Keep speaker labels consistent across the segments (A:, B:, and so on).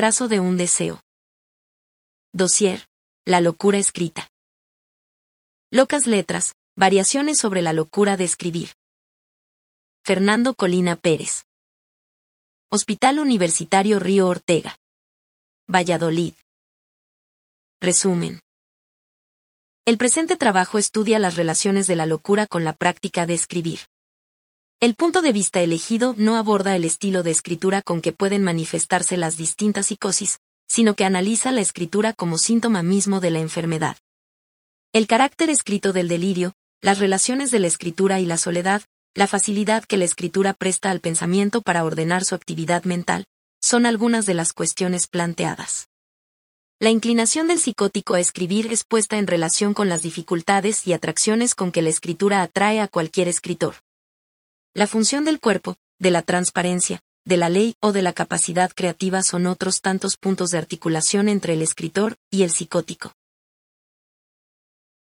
A: trazo de un deseo. Dossier. La locura escrita. Locas letras. Variaciones sobre la locura de escribir. Fernando Colina Pérez. Hospital Universitario Río Ortega. Valladolid. Resumen. El presente trabajo estudia las relaciones de la locura con la práctica de escribir. El punto de vista elegido no aborda el estilo de escritura con que pueden manifestarse las distintas psicosis, sino que analiza la escritura como síntoma mismo de la enfermedad. El carácter escrito del delirio, las relaciones de la escritura y la soledad, la facilidad que la escritura presta al pensamiento para ordenar su actividad mental, son algunas de las cuestiones planteadas. La inclinación del psicótico a escribir es puesta en relación con las dificultades y atracciones con que la escritura atrae a cualquier escritor. La función del cuerpo, de la transparencia, de la ley o de la capacidad creativa son otros tantos puntos de articulación entre el escritor y el psicótico.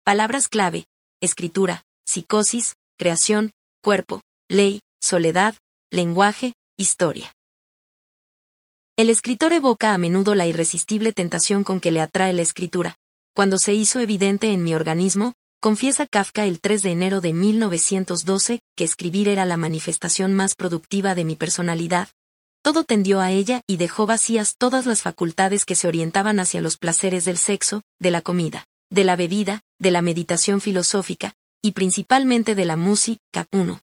A: Palabras clave, escritura, psicosis, creación, cuerpo, ley, soledad, lenguaje, historia. El escritor evoca a menudo la irresistible tentación con que le atrae la escritura. Cuando se hizo evidente en mi organismo, confiesa Kafka el 3 de enero de 1912, que escribir era la manifestación más productiva de mi personalidad. Todo tendió a ella y dejó vacías todas las facultades que se orientaban hacia los placeres del sexo, de la comida, de la bebida, de la meditación filosófica, y principalmente de la música 1.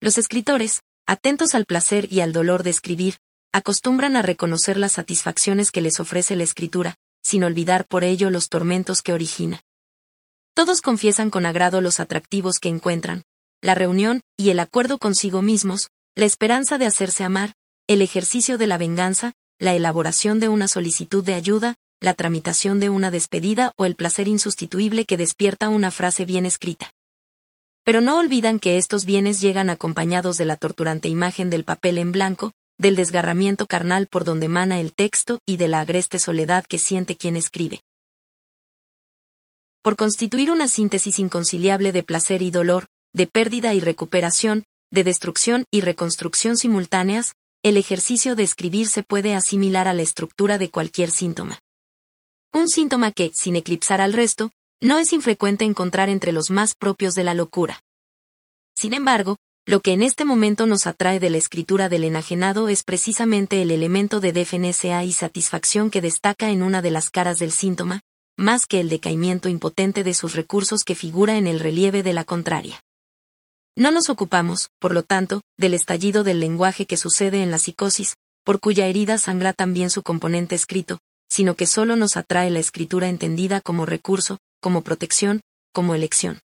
A: Los escritores, atentos al placer y al dolor de escribir, acostumbran a reconocer las satisfacciones que les ofrece la escritura, sin olvidar por ello los tormentos que origina. Todos confiesan con agrado los atractivos que encuentran, la reunión y el acuerdo consigo mismos, la esperanza de hacerse amar, el ejercicio de la venganza, la elaboración de una solicitud de ayuda, la tramitación de una despedida o el placer insustituible que despierta una frase bien escrita. Pero no olvidan que estos bienes llegan acompañados de la torturante imagen del papel en blanco, del desgarramiento carnal por donde mana el texto y de la agreste soledad que siente quien escribe. Por constituir una síntesis inconciliable de placer y dolor, de pérdida y recuperación, de destrucción y reconstrucción simultáneas, el ejercicio de escribir se puede asimilar a la estructura de cualquier síntoma. Un síntoma que, sin eclipsar al resto, no es infrecuente encontrar entre los más propios de la locura. Sin embargo, lo que en este momento nos atrae de la escritura del enajenado es precisamente el elemento de defensa y satisfacción que destaca en una de las caras del síntoma, más que el decaimiento impotente de sus recursos que figura en el relieve de la contraria. No nos ocupamos, por lo tanto, del estallido del lenguaje que sucede en la psicosis, por cuya herida sangra también su componente escrito, sino que solo nos atrae la escritura entendida como recurso, como protección, como elección.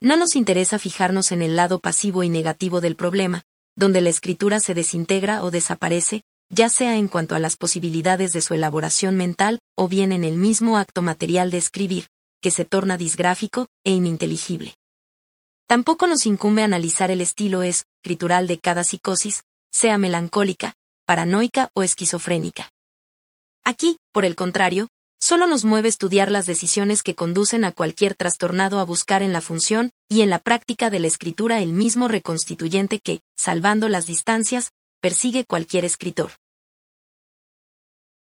A: No nos interesa fijarnos en el lado pasivo y negativo del problema, donde la escritura se desintegra o desaparece, ya sea en cuanto a las posibilidades de su elaboración mental o bien en el mismo acto material de escribir, que se torna disgráfico e ininteligible. Tampoco nos incumbe analizar el estilo escritural de cada psicosis, sea melancólica, paranoica o esquizofrénica. Aquí, por el contrario, solo nos mueve estudiar las decisiones que conducen a cualquier trastornado a buscar en la función y en la práctica de la escritura el mismo reconstituyente que, salvando las distancias, persigue cualquier escritor.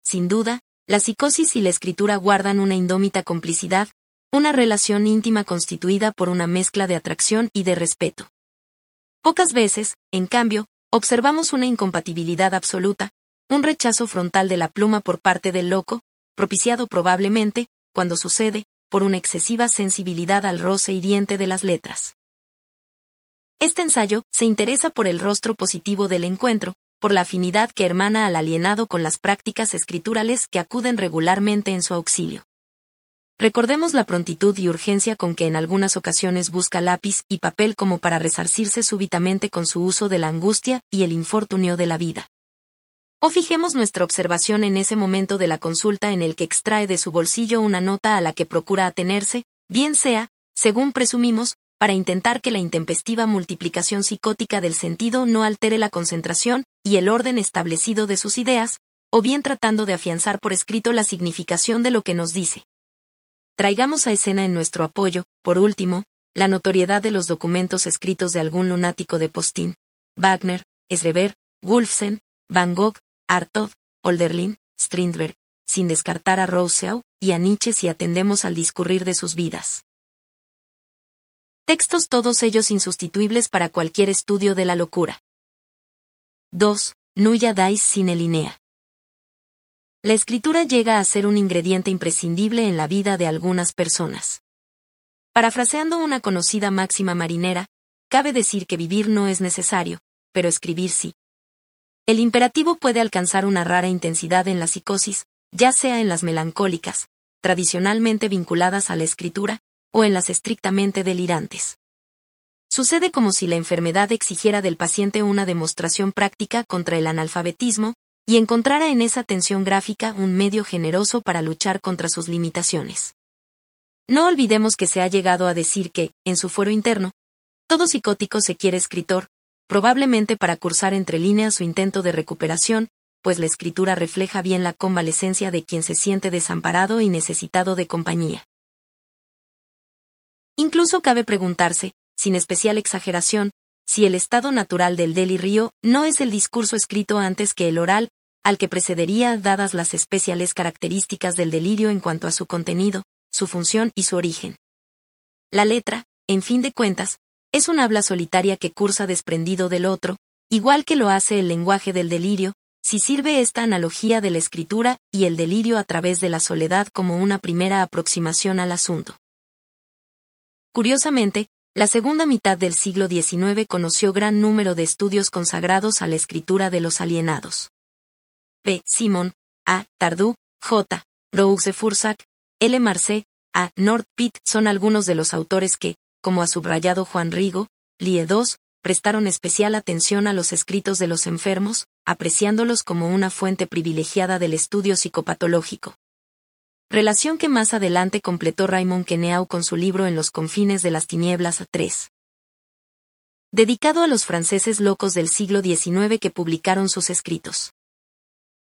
A: Sin duda, la psicosis y la escritura guardan una indómita complicidad, una relación íntima constituida por una mezcla de atracción y de respeto. Pocas veces, en cambio, observamos una incompatibilidad absoluta, un rechazo frontal de la pluma por parte del loco, propiciado probablemente, cuando sucede, por una excesiva sensibilidad al roce hiriente de las letras. Este ensayo se interesa por el rostro positivo del encuentro, por la afinidad que hermana al alienado con las prácticas escriturales que acuden regularmente en su auxilio. Recordemos la prontitud y urgencia con que en algunas ocasiones busca lápiz y papel como para resarcirse súbitamente con su uso de la angustia y el infortunio de la vida. O fijemos nuestra observación en ese momento de la consulta en el que extrae de su bolsillo una nota a la que procura atenerse, bien sea, según presumimos, para intentar que la intempestiva multiplicación psicótica del sentido no altere la concentración y el orden establecido de sus ideas, o bien tratando de afianzar por escrito la significación de lo que nos dice. Traigamos a escena en nuestro apoyo, por último, la notoriedad de los documentos escritos de algún lunático de Postín, Wagner, Schreber, Wolfsen, Van Gogh, Artaud, Olderlin, Strindberg, sin descartar a Rousseau y a Nietzsche si atendemos al discurrir de sus vidas. Textos todos ellos insustituibles para cualquier estudio de la locura. 2. Nuya Dais sine linea. La escritura llega a ser un ingrediente imprescindible en la vida de algunas personas. Parafraseando una conocida máxima marinera, cabe decir que vivir no es necesario, pero escribir sí. El imperativo puede alcanzar una rara intensidad en la psicosis, ya sea en las melancólicas, tradicionalmente vinculadas a la escritura, o en las estrictamente delirantes. Sucede como si la enfermedad exigiera del paciente una demostración práctica contra el analfabetismo, y encontrara en esa tensión gráfica un medio generoso para luchar contra sus limitaciones. No olvidemos que se ha llegado a decir que, en su fuero interno, todo psicótico se quiere escritor, probablemente para cursar entre líneas su intento de recuperación, pues la escritura refleja bien la convalecencia de quien se siente desamparado y necesitado de compañía. Incluso cabe preguntarse, sin especial exageración, si el estado natural del delirio no es el discurso escrito antes que el oral, al que precedería dadas las especiales características del delirio en cuanto a su contenido, su función y su origen. La letra, en fin de cuentas, es un habla solitaria que cursa desprendido del otro, igual que lo hace el lenguaje del delirio, si sirve esta analogía de la escritura y el delirio a través de la soledad como una primera aproximación al asunto. Curiosamente, la segunda mitad del siglo XIX conoció gran número de estudios consagrados a la escritura de los alienados. P. Simon, A. Tardú, J. Rouse Fursac, L. Marcé, A. Nord Pitt son algunos de los autores que, como ha subrayado Juan Rigo, Lie II, prestaron especial atención a los escritos de los enfermos, apreciándolos como una fuente privilegiada del estudio psicopatológico. Relación que más adelante completó Raymond Queneau con su libro En los confines de las tinieblas 3. Dedicado a los franceses locos del siglo XIX que publicaron sus escritos.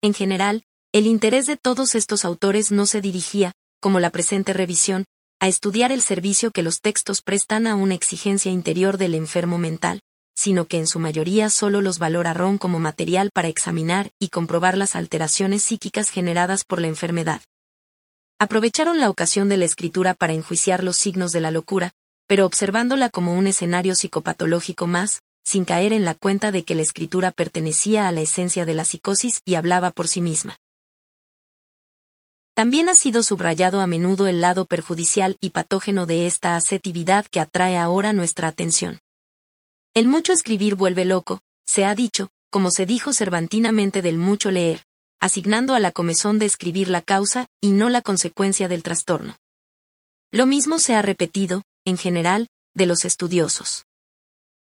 A: En general, el interés de todos estos autores no se dirigía, como la presente revisión, a estudiar el servicio que los textos prestan a una exigencia interior del enfermo mental, sino que en su mayoría solo los valoraron como material para examinar y comprobar las alteraciones psíquicas generadas por la enfermedad. Aprovecharon la ocasión de la escritura para enjuiciar los signos de la locura, pero observándola como un escenario psicopatológico más, sin caer en la cuenta de que la escritura pertenecía a la esencia de la psicosis y hablaba por sí misma. También ha sido subrayado a menudo el lado perjudicial y patógeno de esta asetividad que atrae ahora nuestra atención. El mucho escribir vuelve loco, se ha dicho, como se dijo cervantinamente del mucho leer, asignando a la comezón de escribir la causa y no la consecuencia del trastorno. Lo mismo se ha repetido, en general, de los estudiosos.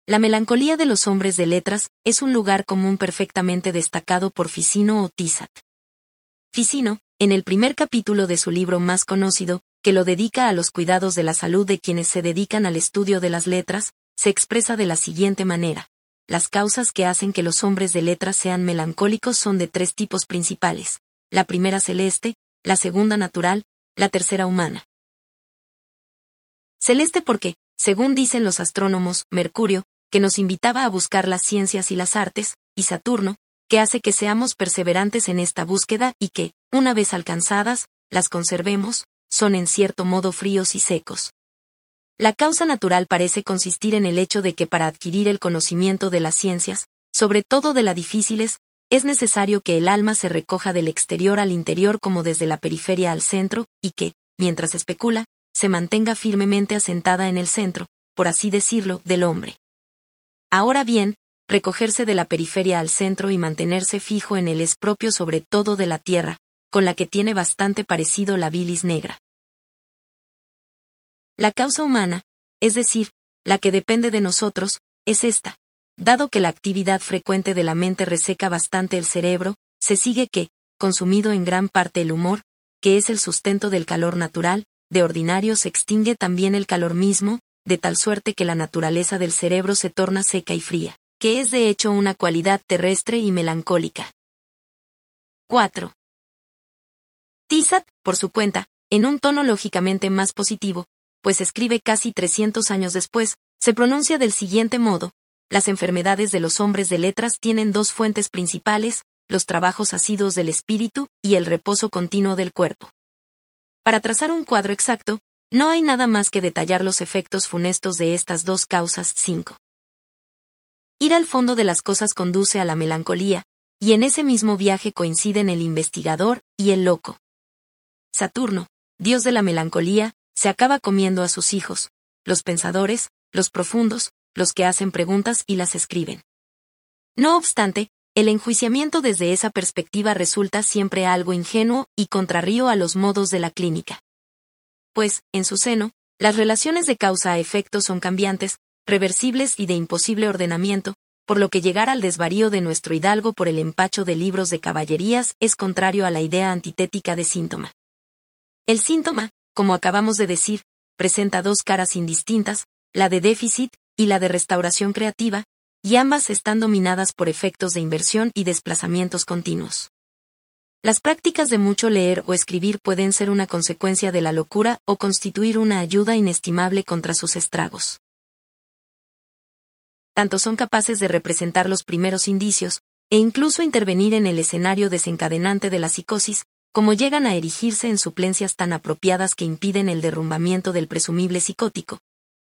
A: La melancolía de los hombres de letras es un lugar común perfectamente destacado por Ficino o Tissat. Ficino, en el primer capítulo de su libro más conocido, que lo dedica a los cuidados de la salud de quienes se dedican al estudio de las letras, se expresa de la siguiente manera. Las causas que hacen que los hombres de letras sean melancólicos son de tres tipos principales. La primera celeste, la segunda natural, la tercera humana. Celeste porque, según dicen los astrónomos, Mercurio, que nos invitaba a buscar las ciencias y las artes, y Saturno, que hace que seamos perseverantes en esta búsqueda y que, una vez alcanzadas, las conservemos, son en cierto modo fríos y secos. La causa natural parece consistir en el hecho de que para adquirir el conocimiento de las ciencias, sobre todo de las difíciles, es necesario que el alma se recoja del exterior al interior como desde la periferia al centro, y que, mientras especula, se mantenga firmemente asentada en el centro, por así decirlo, del hombre. Ahora bien, recogerse de la periferia al centro y mantenerse fijo en él es propio sobre todo de la tierra, con la que tiene bastante parecido la bilis negra. La causa humana, es decir, la que depende de nosotros, es esta. Dado que la actividad frecuente de la mente reseca bastante el cerebro, se sigue que, consumido en gran parte el humor, que es el sustento del calor natural, de ordinario se extingue también el calor mismo, de tal suerte que la naturaleza del cerebro se torna seca y fría, que es de hecho una cualidad terrestre y melancólica. 4. Tissat, por su cuenta, en un tono lógicamente más positivo, pues escribe casi 300 años después, se pronuncia del siguiente modo, las enfermedades de los hombres de letras tienen dos fuentes principales, los trabajos asiduos del espíritu y el reposo continuo del cuerpo. Para trazar un cuadro exacto, no hay nada más que detallar los efectos funestos de estas dos causas 5. Ir al fondo de las cosas conduce a la melancolía, y en ese mismo viaje coinciden el investigador y el loco. Saturno, dios de la melancolía, se acaba comiendo a sus hijos, los pensadores, los profundos, los que hacen preguntas y las escriben. No obstante, el enjuiciamiento desde esa perspectiva resulta siempre algo ingenuo y contrario a los modos de la clínica. Pues, en su seno, las relaciones de causa a efecto son cambiantes, reversibles y de imposible ordenamiento, por lo que llegar al desvarío de nuestro hidalgo por el empacho de libros de caballerías es contrario a la idea antitética de síntoma. El síntoma, como acabamos de decir, presenta dos caras indistintas, la de déficit y la de restauración creativa, y ambas están dominadas por efectos de inversión y desplazamientos continuos. Las prácticas de mucho leer o escribir pueden ser una consecuencia de la locura o constituir una ayuda inestimable contra sus estragos. Tanto son capaces de representar los primeros indicios, e incluso intervenir en el escenario desencadenante de la psicosis, como llegan a erigirse en suplencias tan apropiadas que impiden el derrumbamiento del presumible psicótico,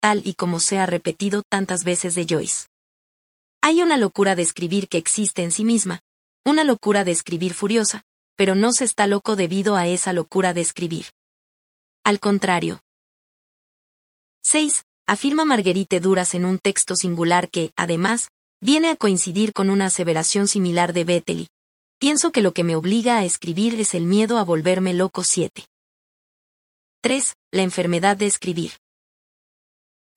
A: tal y como se ha repetido tantas veces de Joyce. Hay una locura de escribir que existe en sí misma, una locura de escribir furiosa, pero no se está loco debido a esa locura de escribir. Al contrario. 6. Afirma Marguerite Duras en un texto singular que, además, viene a coincidir con una aseveración similar de Bettely. Pienso que lo que me obliga a escribir es el miedo a volverme loco 7. 3. La enfermedad de escribir.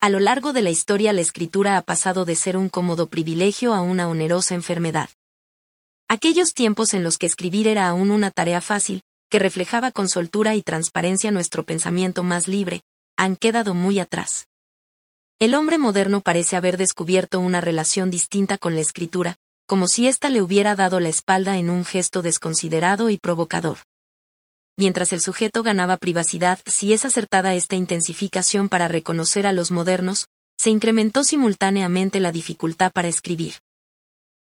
A: A lo largo de la historia la escritura ha pasado de ser un cómodo privilegio a una onerosa enfermedad. Aquellos tiempos en los que escribir era aún una tarea fácil, que reflejaba con soltura y transparencia nuestro pensamiento más libre, han quedado muy atrás. El hombre moderno parece haber descubierto una relación distinta con la escritura, como si ésta le hubiera dado la espalda en un gesto desconsiderado y provocador mientras el sujeto ganaba privacidad, si es acertada esta intensificación para reconocer a los modernos, se incrementó simultáneamente la dificultad para escribir.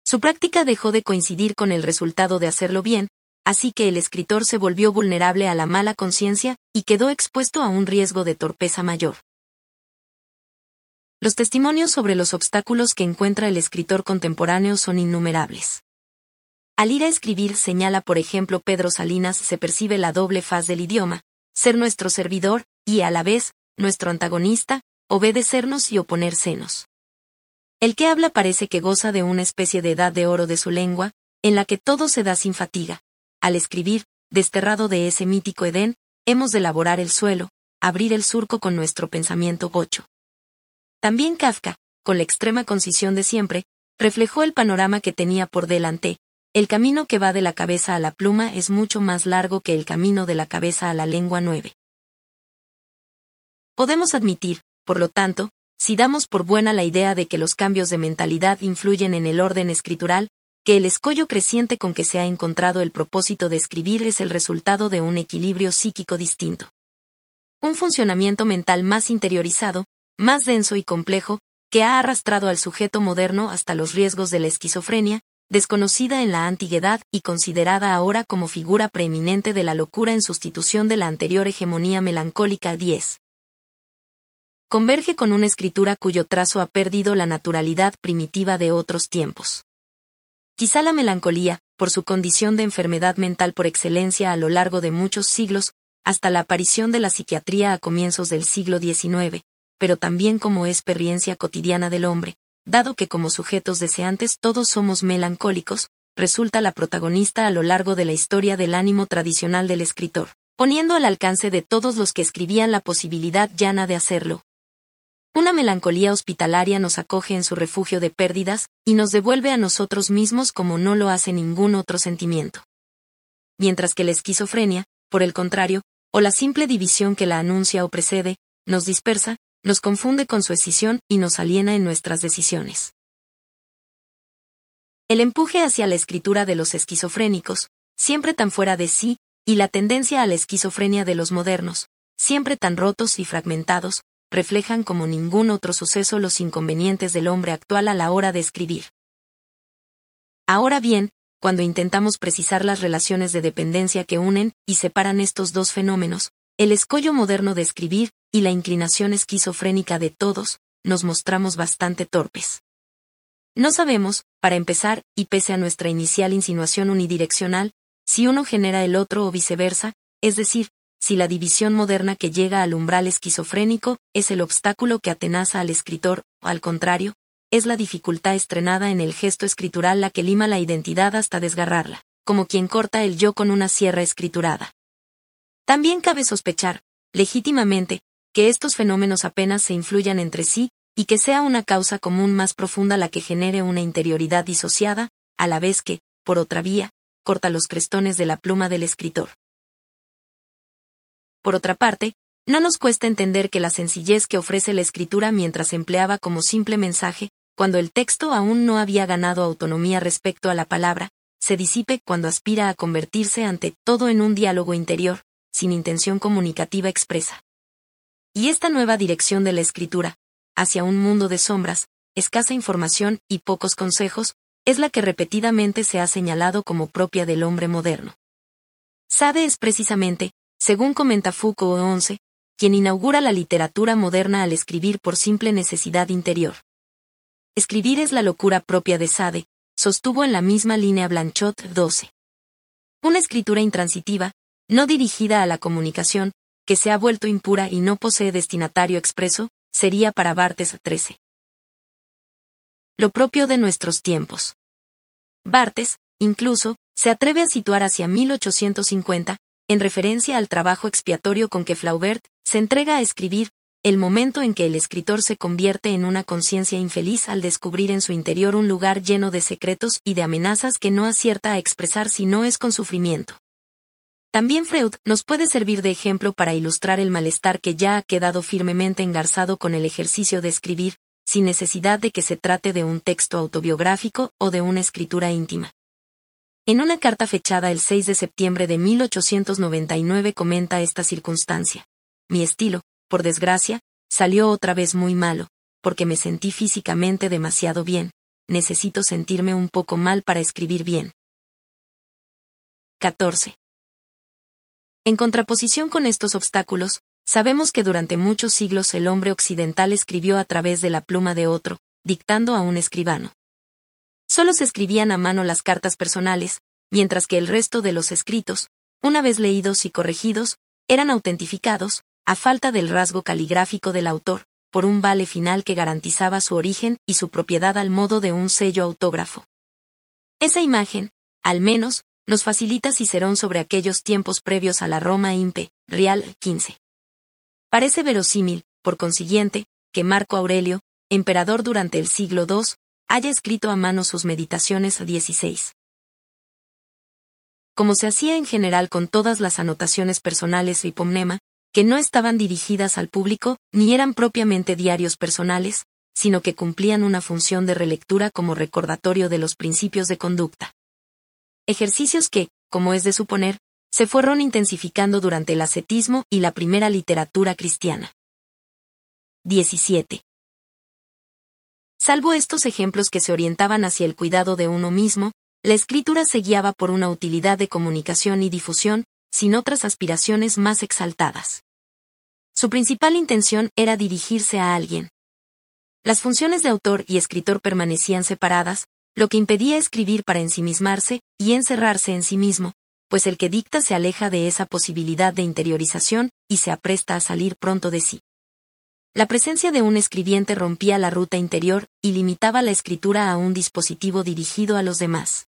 A: Su práctica dejó de coincidir con el resultado de hacerlo bien, así que el escritor se volvió vulnerable a la mala conciencia y quedó expuesto a un riesgo de torpeza mayor. Los testimonios sobre los obstáculos que encuentra el escritor contemporáneo son innumerables. Al ir a escribir, señala por ejemplo Pedro Salinas, se percibe la doble faz del idioma, ser nuestro servidor, y a la vez, nuestro antagonista, obedecernos y oponersenos. El que habla parece que goza de una especie de edad de oro de su lengua, en la que todo se da sin fatiga. Al escribir, desterrado de ese mítico Edén, hemos de elaborar el suelo, abrir el surco con nuestro pensamiento gocho. También Kafka, con la extrema concisión de siempre, reflejó el panorama que tenía por delante, el camino que va de la cabeza a la pluma es mucho más largo que el camino de la cabeza a la lengua 9. Podemos admitir, por lo tanto, si damos por buena la idea de que los cambios de mentalidad influyen en el orden escritural, que el escollo creciente con que se ha encontrado el propósito de escribir es el resultado de un equilibrio psíquico distinto. Un funcionamiento mental más interiorizado, más denso y complejo, que ha arrastrado al sujeto moderno hasta los riesgos de la esquizofrenia, desconocida en la antiguedad y considerada ahora como figura preeminente de la locura en sustitución de la anterior hegemonía melancólica 10. Converge con una escritura cuyo trazo ha perdido la naturalidad primitiva de otros tiempos. Quizá la melancolía, por su condición de enfermedad mental por excelencia a lo largo de muchos siglos, hasta la aparición de la psiquiatría a comienzos del siglo XIX, pero también como experiencia cotidiana del hombre, dado que como sujetos deseantes todos somos melancólicos, resulta la protagonista a lo largo de la historia del ánimo tradicional del escritor, poniendo al alcance de todos los que escribían la posibilidad llana de hacerlo. Una melancolía hospitalaria nos acoge en su refugio de pérdidas, y nos devuelve a nosotros mismos como no lo hace ningún otro sentimiento. Mientras que la esquizofrenia, por el contrario, o la simple división que la anuncia o precede, nos dispersa, nos confunde con su escisión y nos aliena en nuestras decisiones. El empuje hacia la escritura de los esquizofrénicos, siempre tan fuera de sí, y la tendencia a la esquizofrenia de los modernos, siempre tan rotos y fragmentados, reflejan como ningún otro suceso los inconvenientes del hombre actual a la hora de escribir. Ahora bien, cuando intentamos precisar las relaciones de dependencia que unen y separan estos dos fenómenos, el escollo moderno de escribir y la inclinación esquizofrénica de todos, nos mostramos bastante torpes. No sabemos, para empezar, y pese a nuestra inicial insinuación unidireccional, si uno genera el otro o viceversa, es decir, si la división moderna que llega al umbral esquizofrénico es el obstáculo que atenaza al escritor, o al contrario, es la dificultad estrenada en el gesto escritural la que lima la identidad hasta desgarrarla, como quien corta el yo con una sierra escriturada. También cabe sospechar, legítimamente, que estos fenómenos apenas se influyan entre sí, y que sea una causa común más profunda la que genere una interioridad disociada, a la vez que, por otra vía, corta los crestones de la pluma del escritor. Por otra parte, no nos cuesta entender que la sencillez que ofrece la escritura mientras empleaba como simple mensaje, cuando el texto aún no había ganado autonomía respecto a la palabra, se disipe cuando aspira a convertirse ante todo en un diálogo interior, sin intención comunicativa expresa. Y esta nueva dirección de la escritura, hacia un mundo de sombras, escasa información y pocos consejos, es la que repetidamente se ha señalado como propia del hombre moderno. Sade es precisamente, según comenta Foucault 11, quien inaugura la literatura moderna al escribir por simple necesidad interior. Escribir es la locura propia de Sade, sostuvo en la misma línea Blanchot 12. Una escritura intransitiva, no dirigida a la comunicación, que se ha vuelto impura y no posee destinatario expreso, sería para Bartes 13. Lo propio de nuestros tiempos. Bartes, incluso, se atreve a situar hacia 1850, en referencia al trabajo expiatorio con que Flaubert se entrega a escribir, el momento en que el escritor se convierte en una conciencia infeliz al descubrir en su interior un lugar lleno de secretos y de amenazas que no acierta a expresar si no es con sufrimiento. También Freud nos puede servir de ejemplo para ilustrar el malestar que ya ha quedado firmemente engarzado con el ejercicio de escribir, sin necesidad de que se trate de un texto autobiográfico o de una escritura íntima. En una carta fechada el 6 de septiembre de 1899 comenta esta circunstancia. Mi estilo, por desgracia, salió otra vez muy malo, porque me sentí físicamente demasiado bien. Necesito sentirme un poco mal para escribir bien. 14. En contraposición con estos obstáculos, sabemos que durante muchos siglos el hombre occidental escribió a través de la pluma de otro, dictando a un escribano. Solo se escribían a mano las cartas personales, mientras que el resto de los escritos, una vez leídos y corregidos, eran autentificados, a falta del rasgo caligráfico del autor, por un vale final que garantizaba su origen y su propiedad al modo de un sello autógrafo. Esa imagen, al menos, nos facilita Cicerón sobre aquellos tiempos previos a la Roma Impe, Real 15. Parece verosímil, por consiguiente, que Marco Aurelio, emperador durante el siglo II, haya escrito a mano sus meditaciones 16. Como se hacía en general con todas las anotaciones personales o hipomnema, que no estaban dirigidas al público, ni eran propiamente diarios personales, sino que cumplían una función de relectura como recordatorio de los principios de conducta. Ejercicios que, como es de suponer, se fueron intensificando durante el ascetismo y la primera literatura cristiana. 17. Salvo estos ejemplos que se orientaban hacia el cuidado de uno mismo, la escritura se guiaba por una utilidad de comunicación y difusión, sin otras aspiraciones más exaltadas. Su principal intención era dirigirse a alguien. Las funciones de autor y escritor permanecían separadas, lo que impedía escribir para ensimismarse y encerrarse en sí mismo, pues el que dicta se aleja de esa posibilidad de interiorización y se apresta a salir pronto de sí. La presencia de un escribiente rompía la ruta interior y limitaba la escritura a un dispositivo dirigido a los demás.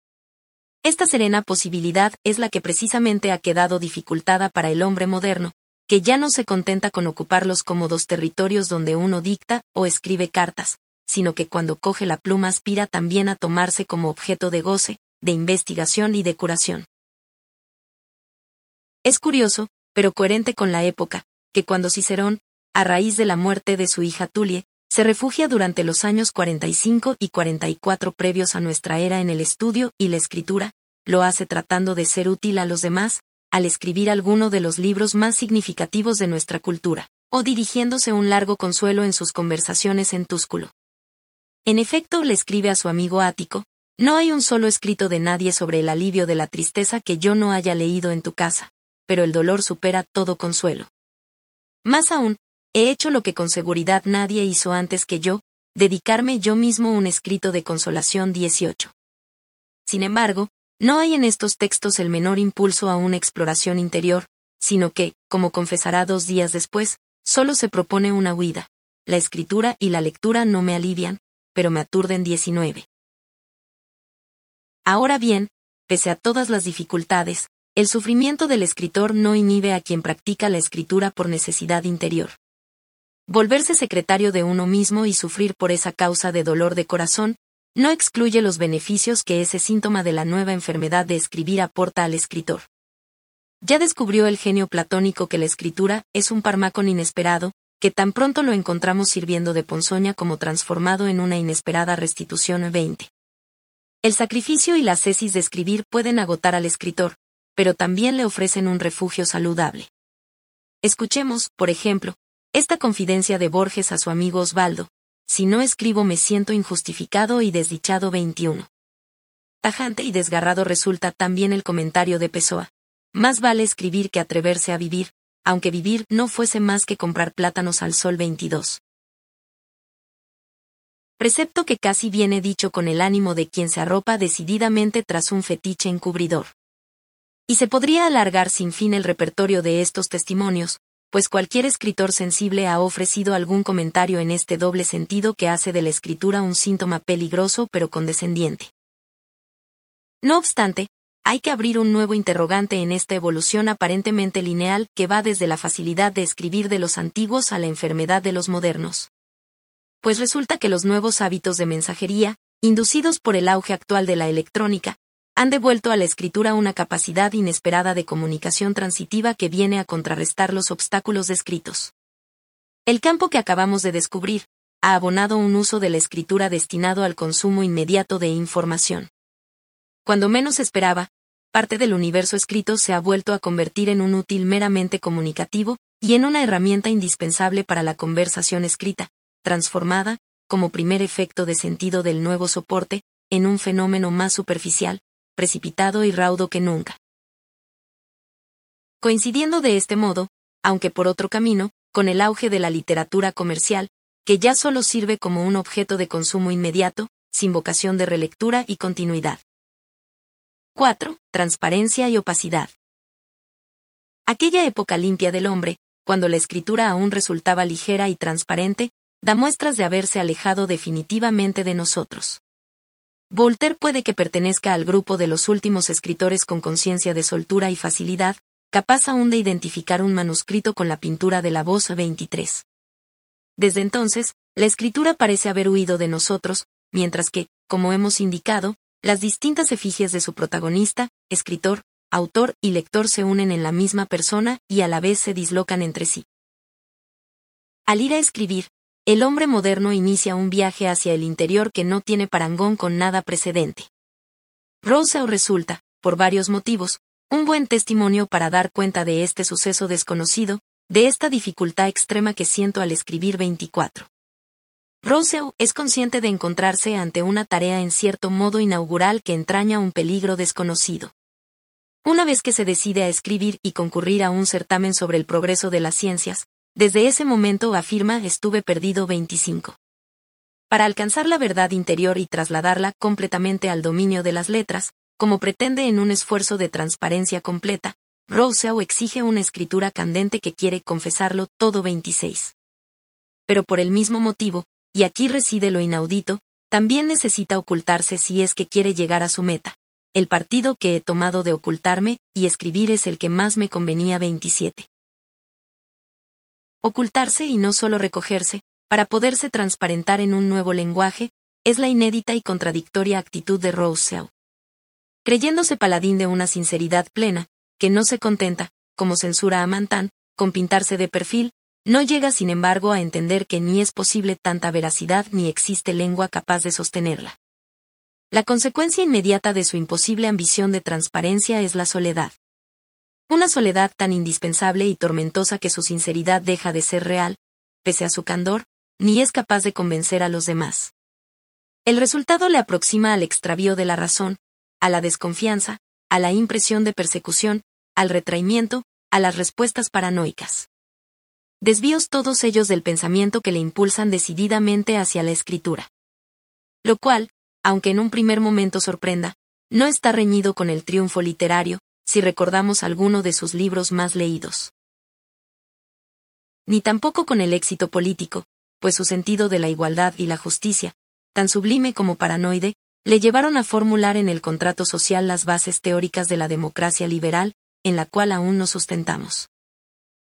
A: Esta serena posibilidad es la que precisamente ha quedado dificultada para el hombre moderno, que ya no se contenta con ocupar los cómodos territorios donde uno dicta o escribe cartas, sino que cuando coge la pluma aspira también a tomarse como objeto de goce, de investigación y de curación. Es curioso, pero coherente con la época, que cuando Cicerón, a raíz de la muerte de su hija Tulie, se refugia durante los años 45 y 44 previos a nuestra era en el estudio y la escritura, lo hace tratando de ser útil a los demás, al escribir alguno de los libros más significativos de nuestra cultura, o dirigiéndose un largo consuelo en sus conversaciones en Túsculo. En efecto, le escribe a su amigo Ático, no hay un solo escrito de nadie sobre el alivio de la tristeza que yo no haya leído en tu casa, pero el dolor supera todo consuelo. Más aún, he hecho lo que con seguridad nadie hizo antes que yo, dedicarme yo mismo un escrito de consolación 18. Sin embargo, no hay en estos textos el menor impulso a una exploración interior, sino que, como confesará dos días después, solo se propone una huida. La escritura y la lectura no me alivian, pero me aturden 19. Ahora bien, pese a todas las dificultades, el sufrimiento del escritor no inhibe a quien practica la escritura por necesidad interior. Volverse secretario de uno mismo y sufrir por esa causa de dolor de corazón, no excluye los beneficios que ese síntoma de la nueva enfermedad de escribir aporta al escritor. Ya descubrió el genio platónico que la escritura es un parmacón inesperado, que tan pronto lo encontramos sirviendo de ponzoña como transformado en una inesperada restitución 20. El sacrificio y la cesis de escribir pueden agotar al escritor, pero también le ofrecen un refugio saludable. Escuchemos, por ejemplo, esta confidencia de Borges a su amigo Osvaldo. Si no escribo me siento injustificado y desdichado 21. Tajante y desgarrado resulta también el comentario de Pessoa. Más vale escribir que atreverse a vivir, aunque vivir no fuese más que comprar plátanos al sol 22 precepto que casi viene dicho con el ánimo de quien se arropa decididamente tras un fetiche encubridor. Y se podría alargar sin fin el repertorio de estos testimonios, pues cualquier escritor sensible ha ofrecido algún comentario en este doble sentido que hace de la escritura un síntoma peligroso pero condescendiente. No obstante, hay que abrir un nuevo interrogante en esta evolución aparentemente lineal que va desde la facilidad de escribir de los antiguos a la enfermedad de los modernos pues resulta que los nuevos hábitos de mensajería, inducidos por el auge actual de la electrónica, han devuelto a la escritura una capacidad inesperada de comunicación transitiva que viene a contrarrestar los obstáculos descritos. El campo que acabamos de descubrir, ha abonado un uso de la escritura destinado al consumo inmediato de información. Cuando menos esperaba, parte del universo escrito se ha vuelto a convertir en un útil meramente comunicativo, y en una herramienta indispensable para la conversación escrita, transformada, como primer efecto de sentido del nuevo soporte, en un fenómeno más superficial, precipitado y raudo que nunca. Coincidiendo de este modo, aunque por otro camino, con el auge de la literatura comercial, que ya solo sirve como un objeto de consumo inmediato, sin vocación de relectura y continuidad. 4. Transparencia y opacidad. Aquella época limpia del hombre, cuando la escritura aún resultaba ligera y transparente, da muestras de haberse alejado definitivamente de nosotros. Voltaire puede que pertenezca al grupo de los últimos escritores con conciencia de soltura y facilidad, capaz aún de identificar un manuscrito con la pintura de la voz 23. Desde entonces, la escritura parece haber huido de nosotros, mientras que, como hemos indicado, las distintas efigies de su protagonista, escritor, autor y lector se unen en la misma persona y a la vez se dislocan entre sí. Al ir a escribir, el hombre moderno inicia un viaje hacia el interior que no tiene parangón con nada precedente. Rousseau resulta, por varios motivos, un buen testimonio para dar cuenta de este suceso desconocido, de esta dificultad extrema que siento al escribir 24. Rousseau es consciente de encontrarse ante una tarea en cierto modo inaugural que entraña un peligro desconocido. Una vez que se decide a escribir y concurrir a un certamen sobre el progreso de las ciencias, desde ese momento afirma estuve perdido 25. Para alcanzar la verdad interior y trasladarla completamente al dominio de las letras, como pretende en un esfuerzo de transparencia completa, Rousseau exige una escritura candente que quiere confesarlo todo 26. Pero por el mismo motivo, y aquí reside lo inaudito, también necesita ocultarse si es que quiere llegar a su meta. El partido que he tomado de ocultarme y escribir es el que más me convenía 27 ocultarse y no solo recogerse, para poderse transparentar en un nuevo lenguaje, es la inédita y contradictoria actitud de Rousseau. Creyéndose paladín de una sinceridad plena, que no se contenta, como censura a con pintarse de perfil, no llega sin embargo a entender que ni es posible tanta veracidad ni existe lengua capaz de sostenerla. La consecuencia inmediata de su imposible ambición de transparencia es la soledad. Una soledad tan indispensable y tormentosa que su sinceridad deja de ser real, pese a su candor, ni es capaz de convencer a los demás. El resultado le aproxima al extravío de la razón, a la desconfianza, a la impresión de persecución, al retraimiento, a las respuestas paranoicas. Desvíos todos ellos del pensamiento que le impulsan decididamente hacia la escritura. Lo cual, aunque en un primer momento sorprenda, no está reñido con el triunfo literario, si recordamos alguno de sus libros más leídos. Ni tampoco con el éxito político, pues su sentido de la igualdad y la justicia, tan sublime como paranoide, le llevaron a formular en el contrato social las bases teóricas de la democracia liberal, en la cual aún nos sustentamos.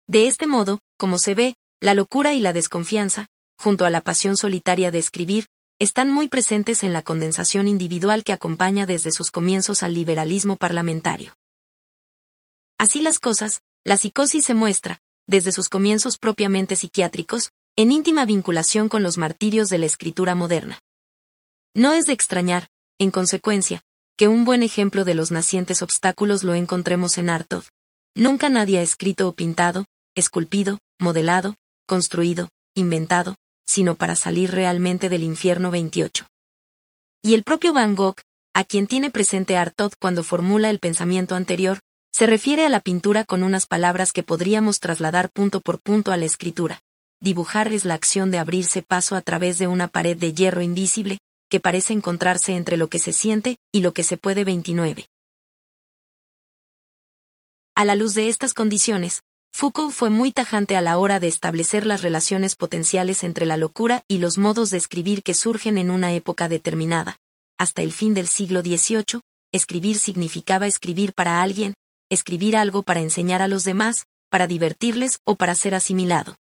A: De este modo, como se ve, la locura y la desconfianza, junto a la pasión solitaria de escribir, están muy presentes en la condensación individual que acompaña desde sus comienzos al liberalismo parlamentario. Así las cosas, la psicosis se muestra, desde sus comienzos propiamente psiquiátricos, en íntima vinculación con los martirios de la escritura moderna. No es de extrañar, en consecuencia, que un buen ejemplo de los nacientes obstáculos lo encontremos en Artov. Nunca nadie ha escrito o pintado, esculpido, modelado, construido, inventado, sino para salir realmente del infierno 28. Y el propio Van Gogh, a quien tiene presente Artaud cuando formula el pensamiento anterior, se refiere a la pintura con unas palabras que podríamos trasladar punto por punto a la escritura. Dibujar es la acción de abrirse paso a través de una pared de hierro invisible, que parece encontrarse entre lo que se siente y lo que se puede 29. A la luz de estas condiciones, Foucault fue muy tajante a la hora de establecer las relaciones potenciales entre la locura y los modos de escribir que surgen en una época determinada. Hasta el fin del siglo XVIII, escribir significaba escribir para alguien, escribir algo para enseñar a los demás, para divertirles o para ser asimilado.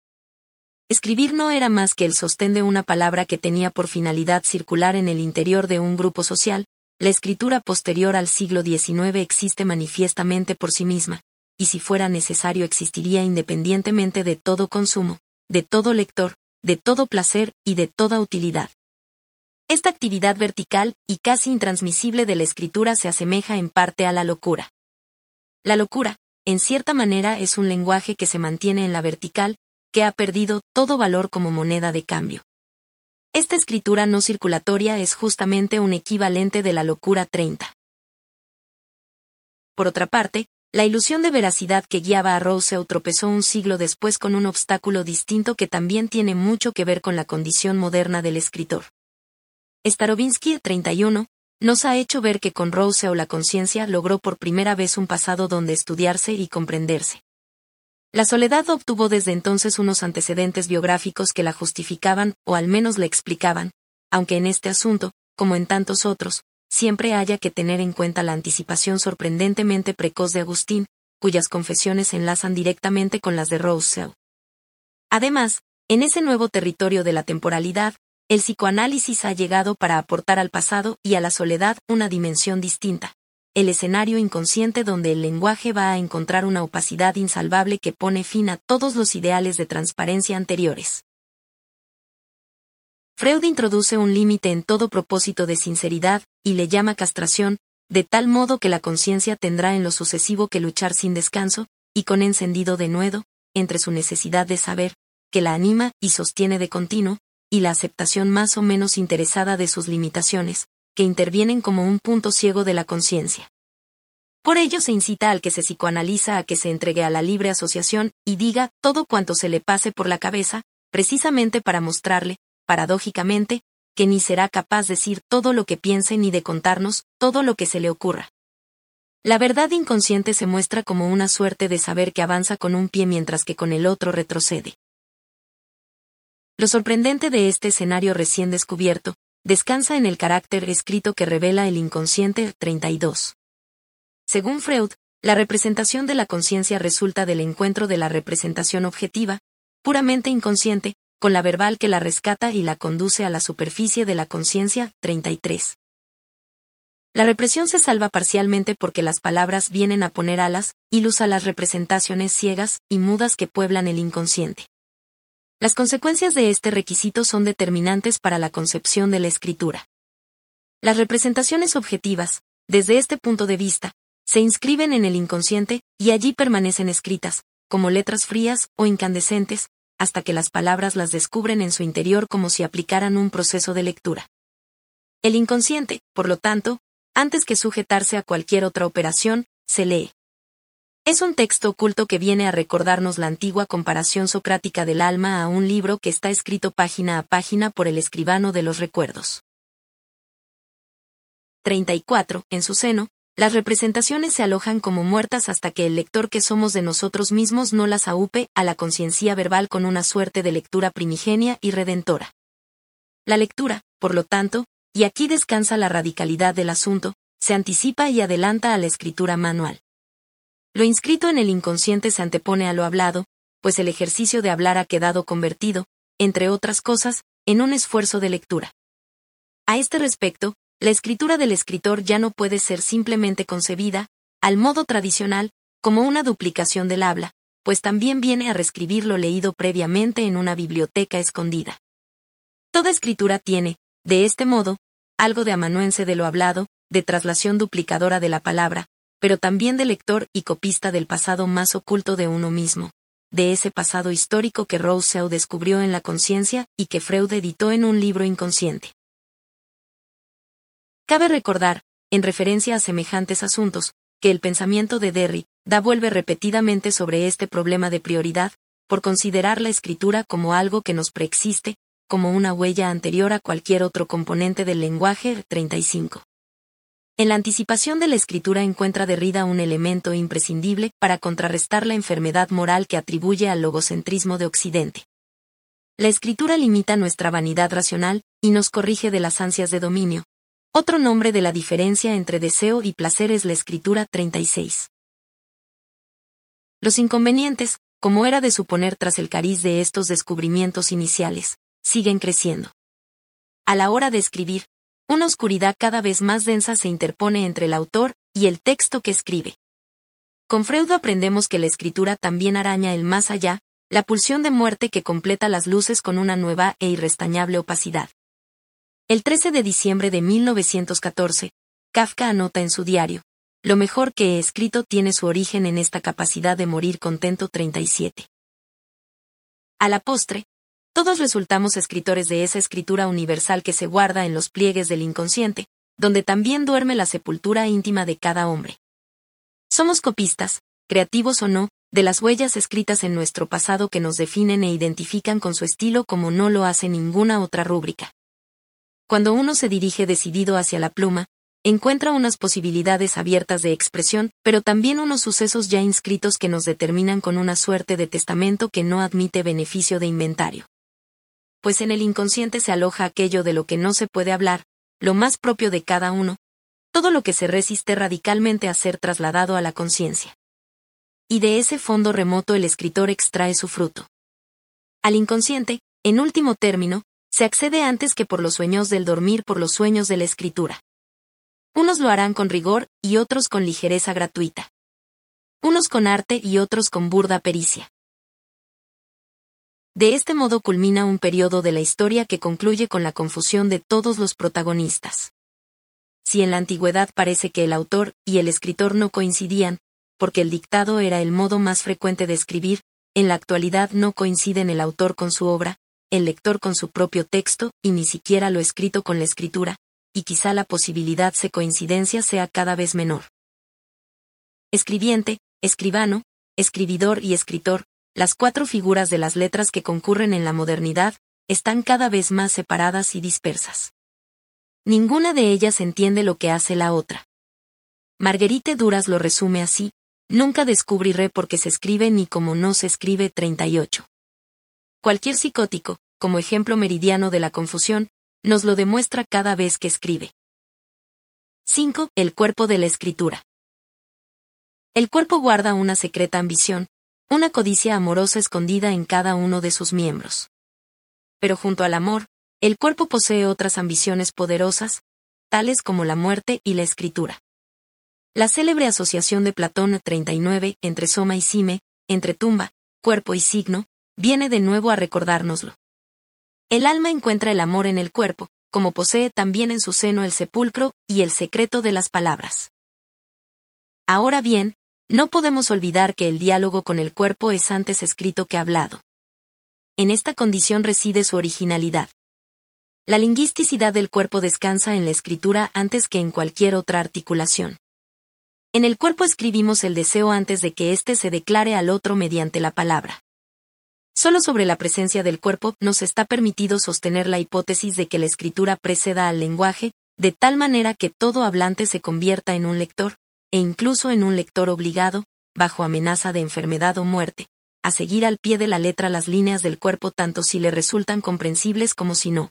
A: Escribir no era más que el sostén de una palabra que tenía por finalidad circular en el interior de un grupo social, la escritura posterior al siglo XIX existe manifiestamente por sí misma, y si fuera necesario existiría independientemente de todo consumo, de todo lector, de todo placer y de toda utilidad. Esta actividad vertical y casi intransmisible de la escritura se asemeja en parte a la locura. La locura, en cierta manera, es un lenguaje que se mantiene en la vertical, que ha perdido todo valor como moneda de cambio. Esta escritura no circulatoria es justamente un equivalente de la locura 30. Por otra parte, la ilusión de veracidad que guiaba a Rousseau tropezó un siglo después con un obstáculo distinto que también tiene mucho que ver con la condición moderna del escritor. Starobinsky 31 nos ha hecho ver que con Rousseau la conciencia logró por primera vez un pasado donde estudiarse y comprenderse. La soledad obtuvo desde entonces unos antecedentes biográficos que la justificaban o al menos la explicaban, aunque en este asunto, como en tantos otros, siempre haya que tener en cuenta la anticipación sorprendentemente precoz de Agustín, cuyas confesiones enlazan directamente con las de Rousseau. Además, en ese nuevo territorio de la temporalidad, el psicoanálisis ha llegado para aportar al pasado y a la soledad una dimensión distinta, el escenario inconsciente donde el lenguaje va a encontrar una opacidad insalvable que pone fin a todos los ideales de transparencia anteriores. Freud introduce un límite en todo propósito de sinceridad, y le llama castración, de tal modo que la conciencia tendrá en lo sucesivo que luchar sin descanso, y con encendido denuedo, entre su necesidad de saber, que la anima y sostiene de continuo, y la aceptación más o menos interesada de sus limitaciones, que intervienen como un punto ciego de la conciencia. Por ello se incita al que se psicoanaliza a que se entregue a la libre asociación y diga todo cuanto se le pase por la cabeza, precisamente para mostrarle, paradójicamente, que ni será capaz de decir todo lo que piense ni de contarnos todo lo que se le ocurra. La verdad inconsciente se muestra como una suerte de saber que avanza con un pie mientras que con el otro retrocede. Lo sorprendente de este escenario recién descubierto, descansa en el carácter escrito que revela el inconsciente 32. Según Freud, la representación de la conciencia resulta del encuentro de la representación objetiva, puramente inconsciente, con la verbal que la rescata y la conduce a la superficie de la conciencia 33. La represión se salva parcialmente porque las palabras vienen a poner alas, y luz a las representaciones ciegas y mudas que pueblan el inconsciente. Las consecuencias de este requisito son determinantes para la concepción de la escritura. Las representaciones objetivas, desde este punto de vista, se inscriben en el inconsciente y allí permanecen escritas, como letras frías o incandescentes, hasta que las palabras las descubren en su interior como si aplicaran un proceso de lectura. El inconsciente, por lo tanto, antes que sujetarse a cualquier otra operación, se lee. Es un texto oculto que viene a recordarnos la antigua comparación socrática del alma a un libro que está escrito página a página por el escribano de los recuerdos. 34. En su seno, las representaciones se alojan como muertas hasta que el lector que somos de nosotros mismos no las aupe a la conciencia verbal con una suerte de lectura primigenia y redentora. La lectura, por lo tanto, y aquí descansa la radicalidad del asunto, se anticipa y adelanta a la escritura manual. Lo inscrito en el inconsciente se antepone a lo hablado, pues el ejercicio de hablar ha quedado convertido, entre otras cosas, en un esfuerzo de lectura. A este respecto, la escritura del escritor ya no puede ser simplemente concebida, al modo tradicional, como una duplicación del habla, pues también viene a reescribir lo leído previamente en una biblioteca escondida. Toda escritura tiene, de este modo, algo de amanuense de lo hablado, de traslación duplicadora de la palabra, pero también de lector y copista del pasado más oculto de uno mismo, de ese pasado histórico que Rousseau descubrió en la conciencia y que Freud editó en un libro inconsciente. Cabe recordar, en referencia a semejantes asuntos, que el pensamiento de Derry da vuelve repetidamente sobre este problema de prioridad, por considerar la escritura como algo que nos preexiste, como una huella anterior a cualquier otro componente del lenguaje 35. En la anticipación de la escritura encuentra Derrida un elemento imprescindible para contrarrestar la enfermedad moral que atribuye al logocentrismo de Occidente. La escritura limita nuestra vanidad racional y nos corrige de las ansias de dominio, otro nombre de la diferencia entre deseo y placer es la escritura 36. Los inconvenientes, como era de suponer tras el cariz de estos descubrimientos iniciales, siguen creciendo. A la hora de escribir, una oscuridad cada vez más densa se interpone entre el autor y el texto que escribe. Con Freud aprendemos que la escritura también araña el más allá, la pulsión de muerte que completa las luces con una nueva e irrestañable opacidad. El 13 de diciembre de 1914, Kafka anota en su diario, lo mejor que he escrito tiene su origen en esta capacidad de morir contento 37. A la postre, todos resultamos escritores de esa escritura universal que se guarda en los pliegues del inconsciente, donde también duerme la sepultura íntima de cada hombre. Somos copistas, creativos o no, de las huellas escritas en nuestro pasado que nos definen e identifican con su estilo como no lo hace ninguna otra rúbrica. Cuando uno se dirige decidido hacia la pluma, encuentra unas posibilidades abiertas de expresión, pero también unos sucesos ya inscritos que nos determinan con una suerte de testamento que no admite beneficio de inventario. Pues en el inconsciente se aloja aquello de lo que no se puede hablar, lo más propio de cada uno, todo lo que se resiste radicalmente a ser trasladado a la conciencia. Y de ese fondo remoto el escritor extrae su fruto. Al inconsciente, en último término, se accede antes que por los sueños del dormir por los sueños de la escritura. Unos lo harán con rigor y otros con ligereza gratuita. Unos con arte y otros con burda pericia. De este modo culmina un periodo de la historia que concluye con la confusión de todos los protagonistas. Si en la antigüedad parece que el autor y el escritor no coincidían, porque el dictado era el modo más frecuente de escribir, en la actualidad no coinciden el autor con su obra, el lector con su propio texto, y ni siquiera lo escrito con la escritura, y quizá la posibilidad de coincidencia sea cada vez menor. Escribiente, escribano, escribidor y escritor, las cuatro figuras de las letras que concurren en la modernidad, están cada vez más separadas y dispersas. Ninguna de ellas entiende lo que hace la otra. Marguerite Duras lo resume así, nunca descubriré por qué se escribe ni cómo no se escribe 38. Cualquier psicótico, como ejemplo meridiano de la confusión, nos lo demuestra cada vez que escribe. 5. El cuerpo de la escritura. El cuerpo guarda una secreta ambición, una codicia amorosa escondida en cada uno de sus miembros. Pero junto al amor, el cuerpo posee otras ambiciones poderosas, tales como la muerte y la escritura. La célebre asociación de Platón 39 entre soma y cime, entre tumba, cuerpo y signo, viene de nuevo a recordárnoslo. El alma encuentra el amor en el cuerpo, como posee también en su seno el sepulcro y el secreto de las palabras. Ahora bien, no podemos olvidar que el diálogo con el cuerpo es antes escrito que hablado. En esta condición reside su originalidad. La lingüisticidad del cuerpo descansa en la escritura antes que en cualquier otra articulación. En el cuerpo escribimos el deseo antes de que éste se declare al otro mediante la palabra. Solo sobre la presencia del cuerpo nos está permitido sostener la hipótesis de que la escritura preceda al lenguaje, de tal manera que todo hablante se convierta en un lector, e incluso en un lector obligado, bajo amenaza de enfermedad o muerte, a seguir al pie de la letra las líneas del cuerpo tanto si le resultan comprensibles como si no.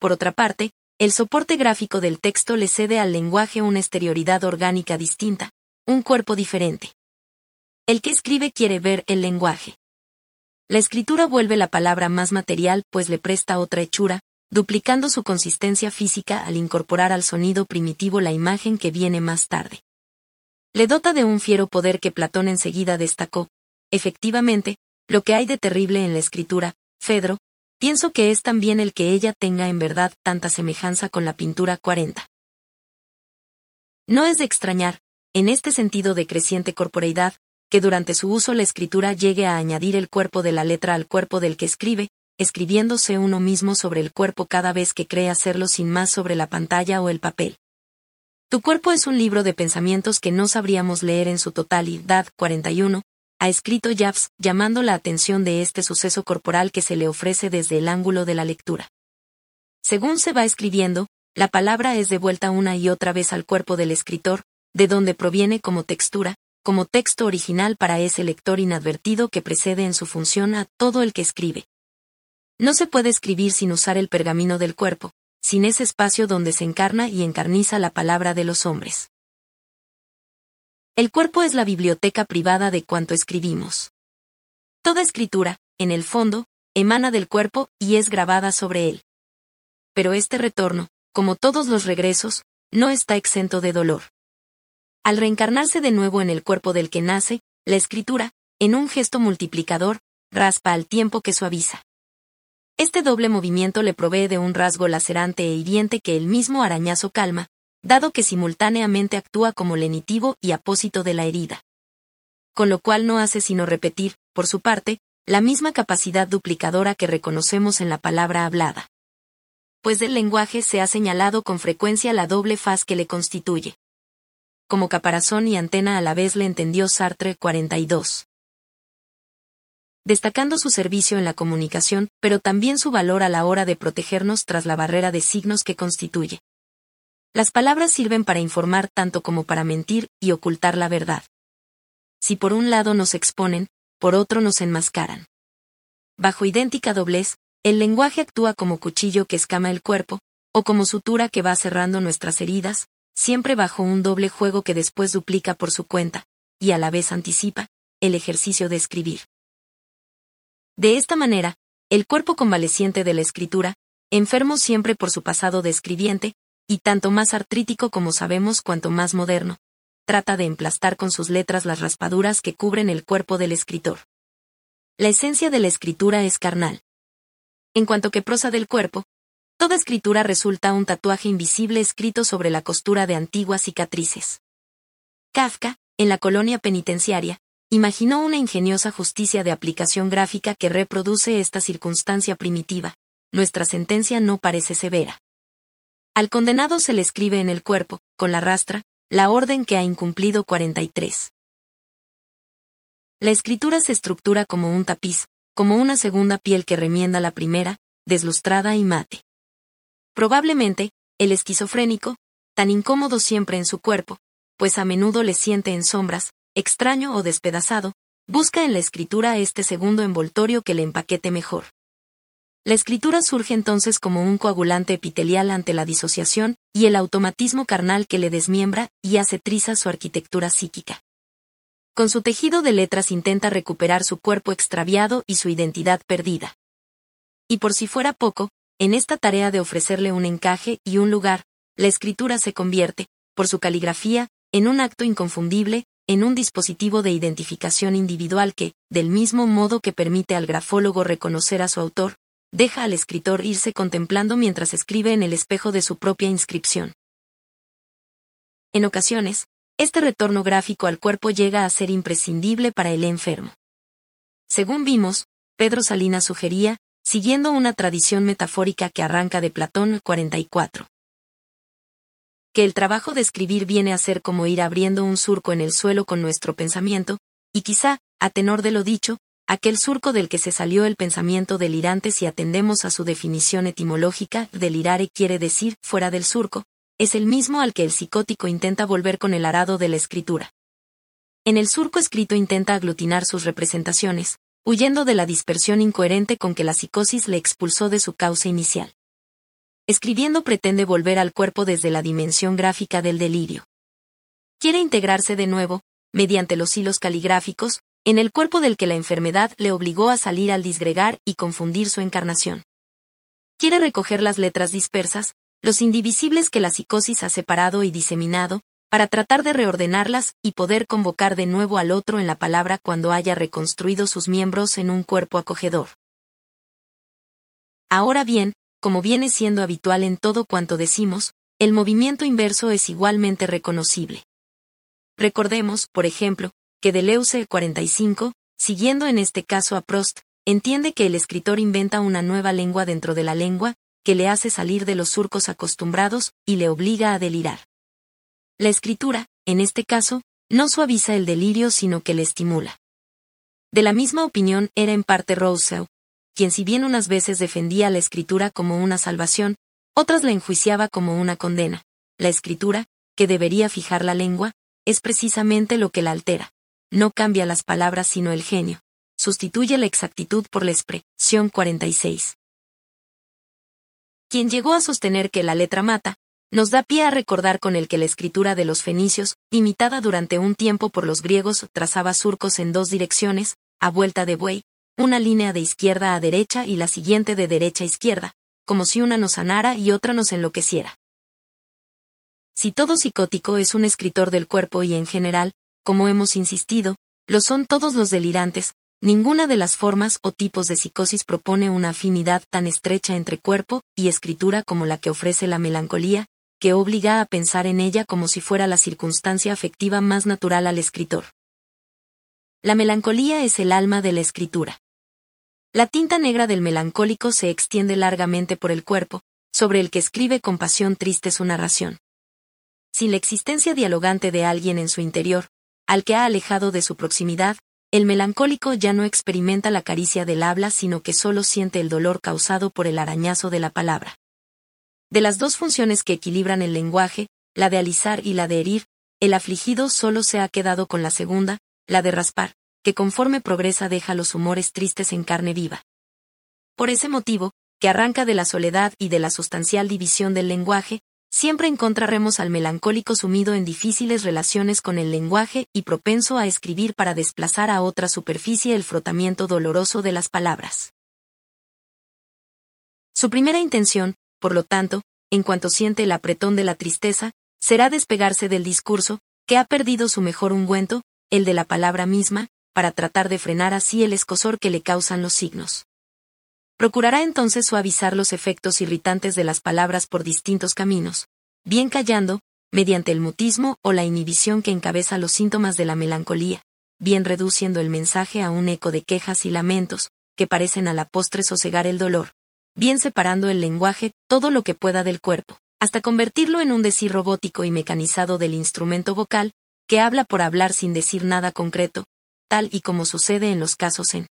A: Por otra parte, el soporte gráfico del texto le cede al lenguaje una exterioridad orgánica distinta, un cuerpo diferente. El que escribe quiere ver el lenguaje. La escritura vuelve la palabra más material pues le presta otra hechura, duplicando su consistencia física al incorporar al sonido primitivo la imagen que viene más tarde. Le dota de un fiero poder que Platón enseguida destacó. Efectivamente, lo que hay de terrible en la escritura, Fedro, pienso que es también el que ella tenga en verdad tanta semejanza con la pintura 40. No es de extrañar, en este sentido de creciente corporeidad, que durante su uso la escritura llegue a añadir el cuerpo de la letra al cuerpo del que escribe, escribiéndose uno mismo sobre el cuerpo cada vez que cree hacerlo sin más sobre la pantalla o el papel. Tu cuerpo es un libro de pensamientos que no sabríamos leer en su totalidad. 41. Ha escrito Jafs, llamando la atención de este suceso corporal que se le ofrece desde el ángulo de la lectura. Según se va escribiendo, la palabra es devuelta una y otra vez al cuerpo del escritor, de donde proviene como textura, como texto original para ese lector inadvertido que precede en su función a todo el que escribe. No se puede escribir sin usar el pergamino del cuerpo, sin ese espacio donde se encarna y encarniza la palabra de los hombres. El cuerpo es la biblioteca privada de cuanto escribimos. Toda escritura, en el fondo, emana del cuerpo y es grabada sobre él. Pero este retorno, como todos los regresos, no está exento de dolor. Al reencarnarse de nuevo en el cuerpo del que nace, la escritura, en un gesto multiplicador, raspa al tiempo que suaviza. Este doble movimiento le provee de un rasgo lacerante e hiriente que el mismo arañazo calma, dado que simultáneamente actúa como lenitivo y apósito de la herida. Con lo cual no hace sino repetir, por su parte, la misma capacidad duplicadora que reconocemos en la palabra hablada. Pues del lenguaje se ha señalado con frecuencia la doble faz que le constituye como caparazón y antena a la vez le entendió Sartre 42. Destacando su servicio en la comunicación, pero también su valor a la hora de protegernos tras la barrera de signos que constituye. Las palabras sirven para informar tanto como para mentir y ocultar la verdad. Si por un lado nos exponen, por otro nos enmascaran. Bajo idéntica doblez, el lenguaje actúa como cuchillo que escama el cuerpo, o como sutura que va cerrando nuestras heridas, siempre bajo un doble juego que después duplica por su cuenta, y a la vez anticipa, el ejercicio de escribir. De esta manera, el cuerpo convaleciente de la escritura, enfermo siempre por su pasado de escribiente, y tanto más artrítico como sabemos cuanto más moderno, trata de emplastar con sus letras las raspaduras que cubren el cuerpo del escritor. La esencia de la escritura es carnal. En cuanto que prosa del cuerpo, Toda escritura resulta un tatuaje invisible escrito sobre la costura de antiguas cicatrices. Kafka, en la colonia penitenciaria, imaginó una ingeniosa justicia de aplicación gráfica que reproduce esta circunstancia primitiva. Nuestra sentencia no parece severa. Al condenado se le escribe en el cuerpo, con la rastra, la orden que ha incumplido 43. La escritura se estructura como un tapiz, como una segunda piel que remienda la primera, deslustrada y mate. Probablemente, el esquizofrénico, tan incómodo siempre en su cuerpo, pues a menudo le siente en sombras, extraño o despedazado, busca en la escritura este segundo envoltorio que le empaquete mejor. La escritura surge entonces como un coagulante epitelial ante la disociación y el automatismo carnal que le desmiembra y hace triza su arquitectura psíquica. Con su tejido de letras intenta recuperar su cuerpo extraviado y su identidad perdida. Y por si fuera poco, en esta tarea de ofrecerle un encaje y un lugar, la escritura se convierte, por su caligrafía, en un acto inconfundible, en un dispositivo de identificación individual que, del mismo modo que permite al grafólogo reconocer a su autor, deja al escritor irse contemplando mientras escribe en el espejo de su propia inscripción. En ocasiones, este retorno gráfico al cuerpo llega a ser imprescindible para el enfermo. Según vimos, Pedro Salinas sugería, siguiendo una tradición metafórica que arranca de Platón 44. Que el trabajo de escribir viene a ser como ir abriendo un surco en el suelo con nuestro pensamiento, y quizá, a tenor de lo dicho, aquel surco del que se salió el pensamiento delirante si atendemos a su definición etimológica, delirare quiere decir fuera del surco, es el mismo al que el psicótico intenta volver con el arado de la escritura. En el surco escrito intenta aglutinar sus representaciones, huyendo de la dispersión incoherente con que la psicosis le expulsó de su causa inicial. Escribiendo pretende volver al cuerpo desde la dimensión gráfica del delirio. Quiere integrarse de nuevo, mediante los hilos caligráficos, en el cuerpo del que la enfermedad le obligó a salir al disgregar y confundir su encarnación. Quiere recoger las letras dispersas, los indivisibles que la psicosis ha separado y diseminado, para tratar de reordenarlas y poder convocar de nuevo al otro en la palabra cuando haya reconstruido sus miembros en un cuerpo acogedor. Ahora bien, como viene siendo habitual en todo cuanto decimos, el movimiento inverso es igualmente reconocible. Recordemos, por ejemplo, que Deleuze 45, siguiendo en este caso a Prost, entiende que el escritor inventa una nueva lengua dentro de la lengua, que le hace salir de los surcos acostumbrados y le obliga a delirar. La escritura, en este caso, no suaviza el delirio sino que le estimula. De la misma opinión era en parte Rousseau, quien si bien unas veces defendía la escritura como una salvación, otras la enjuiciaba como una condena. La escritura, que debería fijar la lengua, es precisamente lo que la altera. No cambia las palabras sino el genio. Sustituye la exactitud por la expresión 46. Quien llegó a sostener que la letra mata, nos da pie a recordar con el que la escritura de los fenicios, imitada durante un tiempo por los griegos, trazaba surcos en dos direcciones, a vuelta de buey, una línea de izquierda a derecha y la siguiente de derecha a izquierda, como si una nos sanara y otra nos enloqueciera. Si todo psicótico es un escritor del cuerpo y en general, como hemos insistido, lo son todos los delirantes, ninguna de las formas o tipos de psicosis propone una afinidad tan estrecha entre cuerpo y escritura como la que ofrece la melancolía, que obliga a pensar en ella como si fuera la circunstancia afectiva más natural al escritor. La melancolía es el alma de la escritura. La tinta negra del melancólico se extiende largamente por el cuerpo, sobre el que escribe con pasión triste su narración. Sin la existencia dialogante de alguien en su interior, al que ha alejado de su proximidad, el melancólico ya no experimenta la caricia del habla sino que solo siente el dolor causado por el arañazo de la palabra. De las dos funciones que equilibran el lenguaje, la de alisar y la de herir, el afligido solo se ha quedado con la segunda, la de raspar, que conforme progresa deja los humores tristes en carne viva. Por ese motivo, que arranca de la soledad y de la sustancial división del lenguaje, siempre encontraremos al melancólico sumido en difíciles relaciones con el lenguaje y propenso a escribir para desplazar a otra superficie el frotamiento doloroso de las palabras. Su primera intención, por lo tanto, en cuanto siente el apretón de la tristeza, será despegarse del discurso, que ha perdido su mejor ungüento, el de la palabra misma, para tratar de frenar así el escosor que le causan los signos. Procurará entonces suavizar los efectos irritantes de las palabras por distintos caminos, bien callando, mediante el mutismo o la inhibición que encabeza los síntomas de la melancolía, bien reduciendo el mensaje a un eco de quejas y lamentos, que parecen a la postre sosegar el dolor, bien separando el lenguaje todo lo que pueda del cuerpo, hasta convertirlo en un decir robótico y mecanizado del instrumento vocal, que habla por hablar sin decir nada concreto, tal y como sucede en los casos en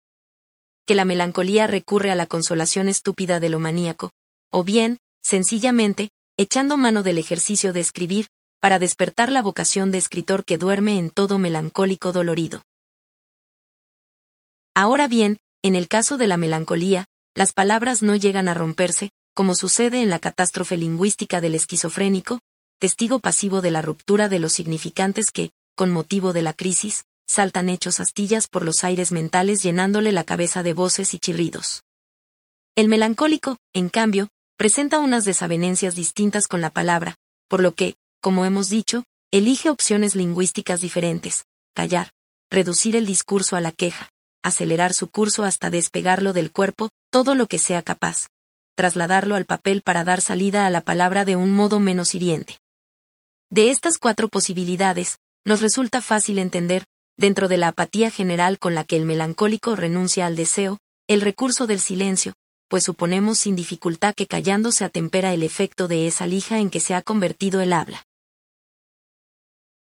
A: que la melancolía recurre a la consolación estúpida de lo maníaco, o bien, sencillamente, echando mano del ejercicio de escribir, para despertar la vocación de escritor que duerme en todo melancólico dolorido. Ahora bien, en el caso de la melancolía, las palabras no llegan a romperse, como sucede en la catástrofe lingüística del esquizofrénico, testigo pasivo de la ruptura de los significantes que, con motivo de la crisis, saltan hechos astillas por los aires mentales llenándole la cabeza de voces y chirridos. El melancólico, en cambio, presenta unas desavenencias distintas con la palabra, por lo que, como hemos dicho, elige opciones lingüísticas diferentes, callar, reducir el discurso a la queja, acelerar su curso hasta despegarlo del cuerpo, todo lo que sea capaz, trasladarlo al papel para dar salida a la palabra de un modo menos hiriente. De estas cuatro posibilidades, nos resulta fácil entender, dentro de la apatía general con la que el melancólico renuncia al deseo, el recurso del silencio, pues suponemos sin dificultad que callando se atempera el efecto de esa lija en que se ha convertido el habla.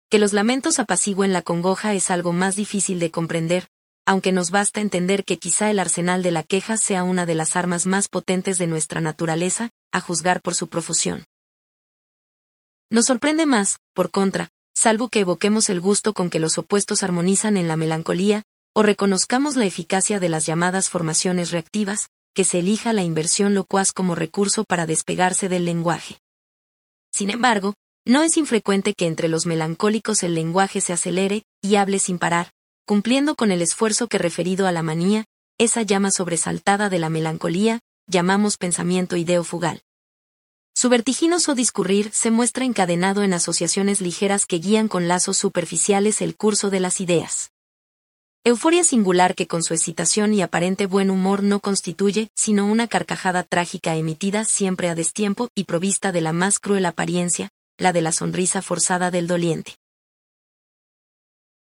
A: Que los lamentos apacigüen la congoja es algo más difícil de comprender, aunque nos basta entender que quizá el arsenal de la queja sea una de las armas más potentes de nuestra naturaleza, a juzgar por su profusión. Nos sorprende más, por contra, salvo que evoquemos el gusto con que los opuestos armonizan en la melancolía, o reconozcamos la eficacia de las llamadas formaciones reactivas, que se elija la inversión locuaz como recurso para despegarse del lenguaje. Sin embargo, no es infrecuente que entre los melancólicos el lenguaje se acelere y hable sin parar, cumpliendo con el esfuerzo que referido a la manía, esa llama sobresaltada de la melancolía, llamamos pensamiento ideofugal. Su vertiginoso discurrir se muestra encadenado en asociaciones ligeras que guían con lazos superficiales el curso de las ideas. Euforia singular que con su excitación y aparente buen humor no constituye sino una carcajada trágica emitida siempre a destiempo y provista de la más cruel apariencia, la de la sonrisa forzada del doliente.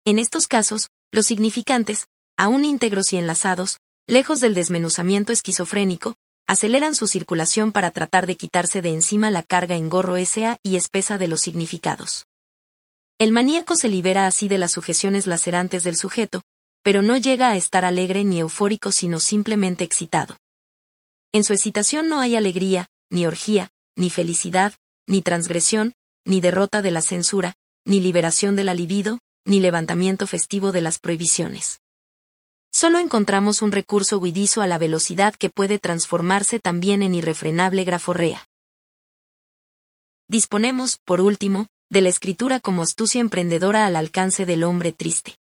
A: En estos casos, los significantes, aún íntegros y enlazados, lejos del desmenuzamiento esquizofrénico, aceleran su circulación para tratar de quitarse de encima la carga engorro esa y espesa de los significados. El maníaco se libera así de las sujeciones lacerantes del sujeto, pero no llega a estar alegre ni eufórico sino simplemente excitado. En su excitación no hay alegría, ni orgía, ni felicidad, ni transgresión, ni derrota de la censura, ni liberación de la libido, ni levantamiento festivo de las prohibiciones. Solo encontramos un recurso huidizo a la velocidad que puede transformarse también en irrefrenable graforrea. Disponemos, por último, de la escritura como astucia emprendedora al alcance del hombre triste.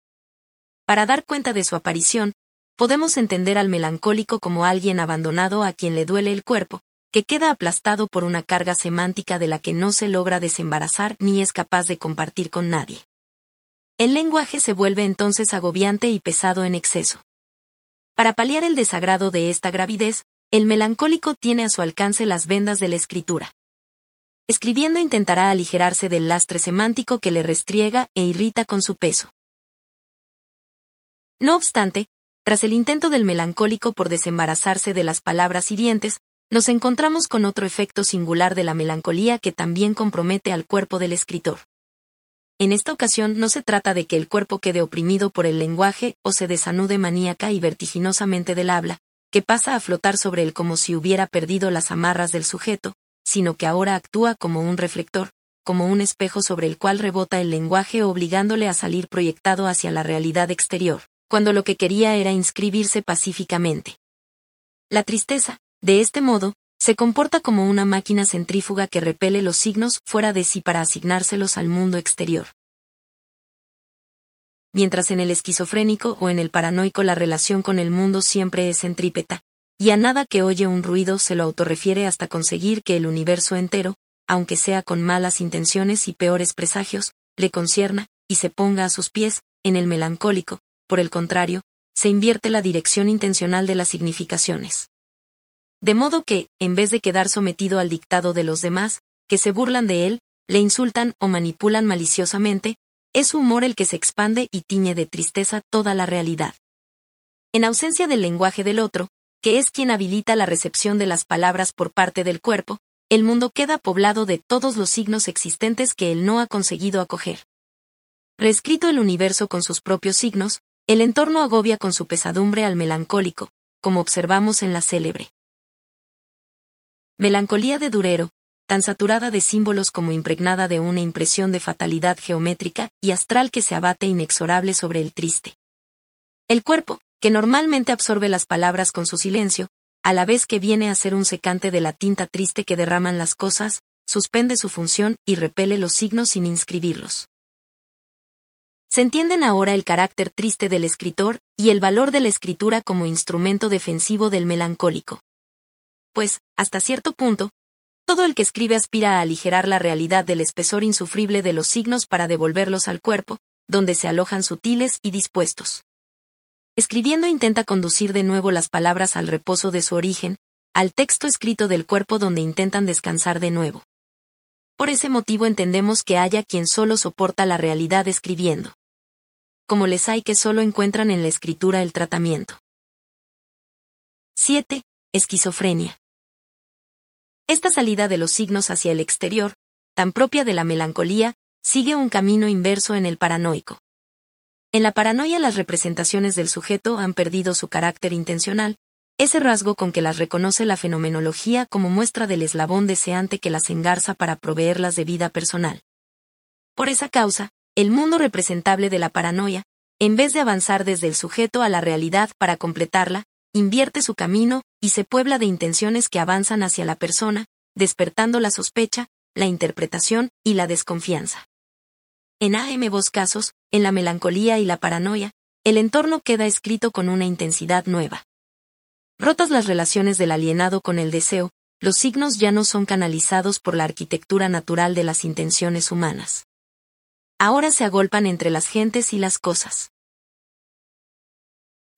A: Para dar cuenta de su aparición, podemos entender al melancólico como alguien abandonado a quien le duele el cuerpo, que queda aplastado por una carga semántica de la que no se logra desembarazar ni es capaz de compartir con nadie. El lenguaje se vuelve entonces agobiante y pesado en exceso. Para paliar el desagrado de esta gravidez, el melancólico tiene a su alcance las vendas de la escritura. Escribiendo intentará aligerarse del lastre semántico que le restriega e irrita con su peso. No obstante, tras el intento del melancólico por desembarazarse de las palabras hirientes, nos encontramos con otro efecto singular de la melancolía que también compromete al cuerpo del escritor. En esta ocasión no se trata de que el cuerpo quede oprimido por el lenguaje o se desanude maníaca y vertiginosamente del habla, que pasa a flotar sobre él como si hubiera perdido las amarras del sujeto, sino que ahora actúa como un reflector, como un espejo sobre el cual rebota el lenguaje obligándole a salir proyectado hacia la realidad exterior cuando lo que quería era inscribirse pacíficamente. La tristeza, de este modo, se comporta como una máquina centrífuga que repele los signos fuera de sí para asignárselos al mundo exterior. Mientras en el esquizofrénico o en el paranoico la relación con el mundo siempre es centrípeta, y a nada que oye un ruido se lo autorrefiere hasta conseguir que el universo entero, aunque sea con malas intenciones y peores presagios, le concierna, y se ponga a sus pies, en el melancólico, por el contrario, se invierte la dirección intencional de las significaciones. De modo que, en vez de quedar sometido al dictado de los demás, que se burlan de él, le insultan o manipulan maliciosamente, es su humor el que se expande y tiñe de tristeza toda la realidad. En ausencia del lenguaje del otro, que es quien habilita la recepción de las palabras por parte del cuerpo, el mundo queda poblado de todos los signos existentes que él no ha conseguido acoger. Reescrito el universo con sus propios signos, el entorno agobia con su pesadumbre al melancólico, como observamos en la célebre. Melancolía de Durero, tan saturada de símbolos como impregnada de una impresión de fatalidad geométrica y astral que se abate inexorable sobre el triste. El cuerpo, que normalmente absorbe las palabras con su silencio, a la vez que viene a ser un secante de la tinta triste que derraman las cosas, suspende su función y repele los signos sin inscribirlos. Se entienden ahora el carácter triste del escritor y el valor de la escritura como instrumento defensivo del melancólico. Pues, hasta cierto punto, todo el que escribe aspira a aligerar la realidad del espesor insufrible de los signos para devolverlos al cuerpo, donde se alojan sutiles y dispuestos. Escribiendo intenta conducir de nuevo las palabras al reposo de su origen, al texto escrito del cuerpo donde intentan descansar de nuevo. Por ese motivo entendemos que haya quien solo soporta la realidad escribiendo. Como les hay que solo encuentran en la escritura el tratamiento. 7. Esquizofrenia. Esta salida de los signos hacia el exterior, tan propia de la melancolía, sigue un camino inverso en el paranoico. En la paranoia las representaciones del sujeto han perdido su carácter intencional, ese rasgo con que las reconoce la fenomenología como muestra del eslabón deseante que las engarza para proveerlas de vida personal. Por esa causa, el mundo representable de la paranoia, en vez de avanzar desde el sujeto a la realidad para completarla, invierte su camino y se puebla de intenciones que avanzan hacia la persona, despertando la sospecha, la interpretación y la desconfianza. En ambos casos, en la melancolía y la paranoia, el entorno queda escrito con una intensidad nueva. Rotas las relaciones del alienado con el deseo, los signos ya no son canalizados por la arquitectura natural de las intenciones humanas. Ahora se agolpan entre las gentes y las cosas.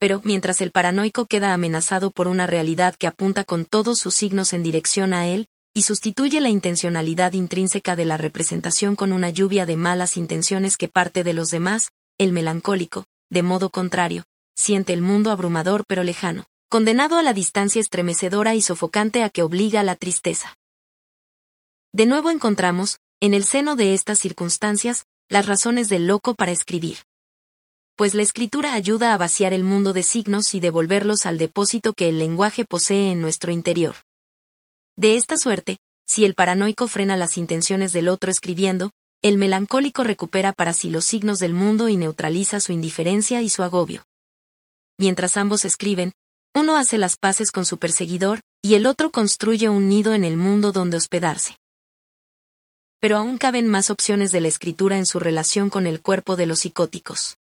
A: Pero, mientras el paranoico queda amenazado por una realidad que apunta con todos sus signos en dirección a él, y sustituye la intencionalidad intrínseca de la representación con una lluvia de malas intenciones que parte de los demás, el melancólico, de modo contrario, siente el mundo abrumador pero lejano condenado a la distancia estremecedora y sofocante a que obliga la tristeza. De nuevo encontramos, en el seno de estas circunstancias, las razones del loco para escribir. Pues la escritura ayuda a vaciar el mundo de signos y devolverlos al depósito que el lenguaje posee en nuestro interior. De esta suerte, si el paranoico frena las intenciones del otro escribiendo, el melancólico recupera para sí los signos del mundo y neutraliza su indiferencia y su agobio. Mientras ambos escriben, uno hace las paces con su perseguidor, y el otro construye un nido en el mundo donde hospedarse. Pero aún caben más opciones de la escritura en su relación con el cuerpo de los psicóticos.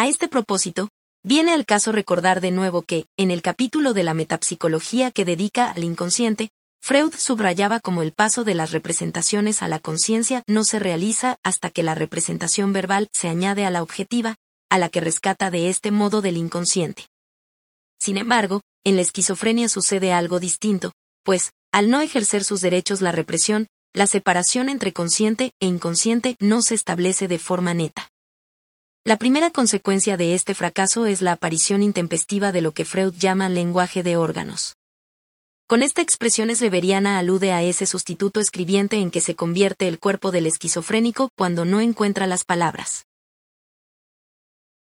A: A este propósito, viene al caso recordar de nuevo que, en el capítulo de la metapsicología que dedica al inconsciente, Freud subrayaba como el paso de las representaciones a la conciencia no se realiza hasta que la representación verbal se añade a la objetiva, a la que rescata de este modo del inconsciente. Sin embargo, en la esquizofrenia sucede algo distinto, pues, al no ejercer sus derechos la represión, la separación entre consciente e inconsciente no se establece de forma neta. La primera consecuencia de este fracaso es la aparición intempestiva de lo que Freud llama lenguaje de órganos. Con esta expresión esbeveriana alude a ese sustituto escribiente en que se convierte el cuerpo del esquizofrénico cuando no encuentra las palabras.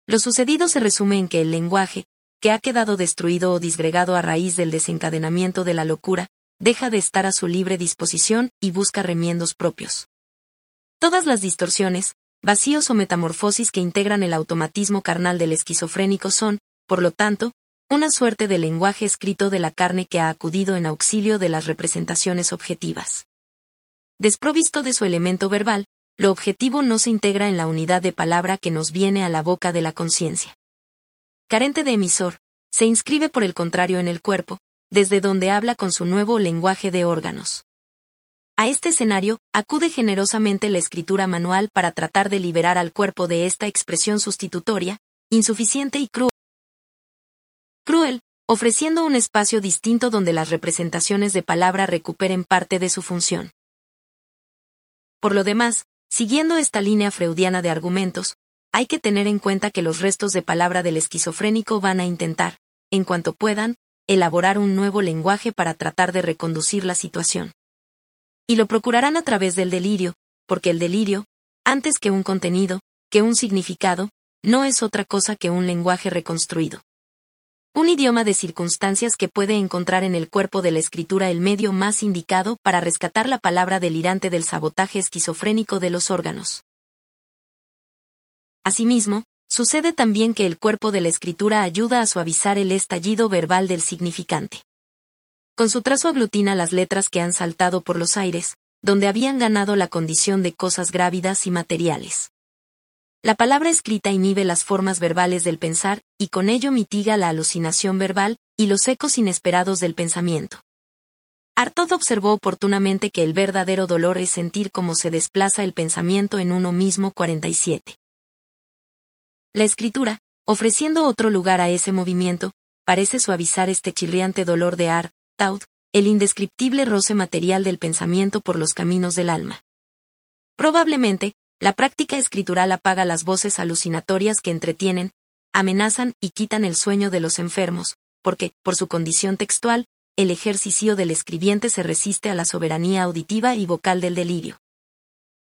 A: Lo sucedido se resume en que el lenguaje, que ha quedado destruido o disgregado a raíz del desencadenamiento de la locura, deja de estar a su libre disposición y busca remiendos propios. Todas las distorsiones, vacíos o metamorfosis que integran el automatismo carnal del esquizofrénico son, por lo tanto, una suerte de lenguaje escrito de la carne que ha acudido en auxilio de las representaciones objetivas. Desprovisto de su elemento verbal, lo objetivo no se integra en la unidad de palabra que nos viene a la boca de la conciencia carente de emisor, se inscribe por el contrario en el cuerpo, desde donde habla con su nuevo lenguaje de órganos. A este escenario, acude generosamente la escritura manual para tratar de liberar al cuerpo de esta expresión sustitutoria, insuficiente y cruel. Cruel, ofreciendo un espacio distinto donde las representaciones de palabra recuperen parte de su función. Por lo demás, siguiendo esta línea freudiana de argumentos, hay que tener en cuenta que los restos de palabra del esquizofrénico van a intentar, en cuanto puedan, elaborar un nuevo lenguaje para tratar de reconducir la situación. Y lo procurarán a través del delirio, porque el delirio, antes que un contenido, que un significado, no es otra cosa que un lenguaje reconstruido. Un idioma de circunstancias que puede encontrar en el cuerpo de la escritura el medio más indicado para rescatar la palabra delirante del sabotaje esquizofrénico de los órganos. Asimismo, sucede también que el cuerpo de la escritura ayuda a suavizar el estallido verbal del significante. Con su trazo aglutina las letras que han saltado por los aires, donde habían ganado la condición de cosas grávidas y materiales. La palabra escrita inhibe las formas verbales del pensar, y con ello mitiga la alucinación verbal, y los ecos inesperados del pensamiento. Artaud observó oportunamente que el verdadero dolor es sentir cómo se desplaza el pensamiento en uno mismo 47. La escritura, ofreciendo otro lugar a ese movimiento, parece suavizar este chirriante dolor de Ar, Taud, el indescriptible roce material del pensamiento por los caminos del alma. Probablemente, la práctica escritural apaga las voces alucinatorias que entretienen, amenazan y quitan el sueño de los enfermos, porque, por su condición textual, el ejercicio del escribiente se resiste a la soberanía auditiva y vocal del delirio.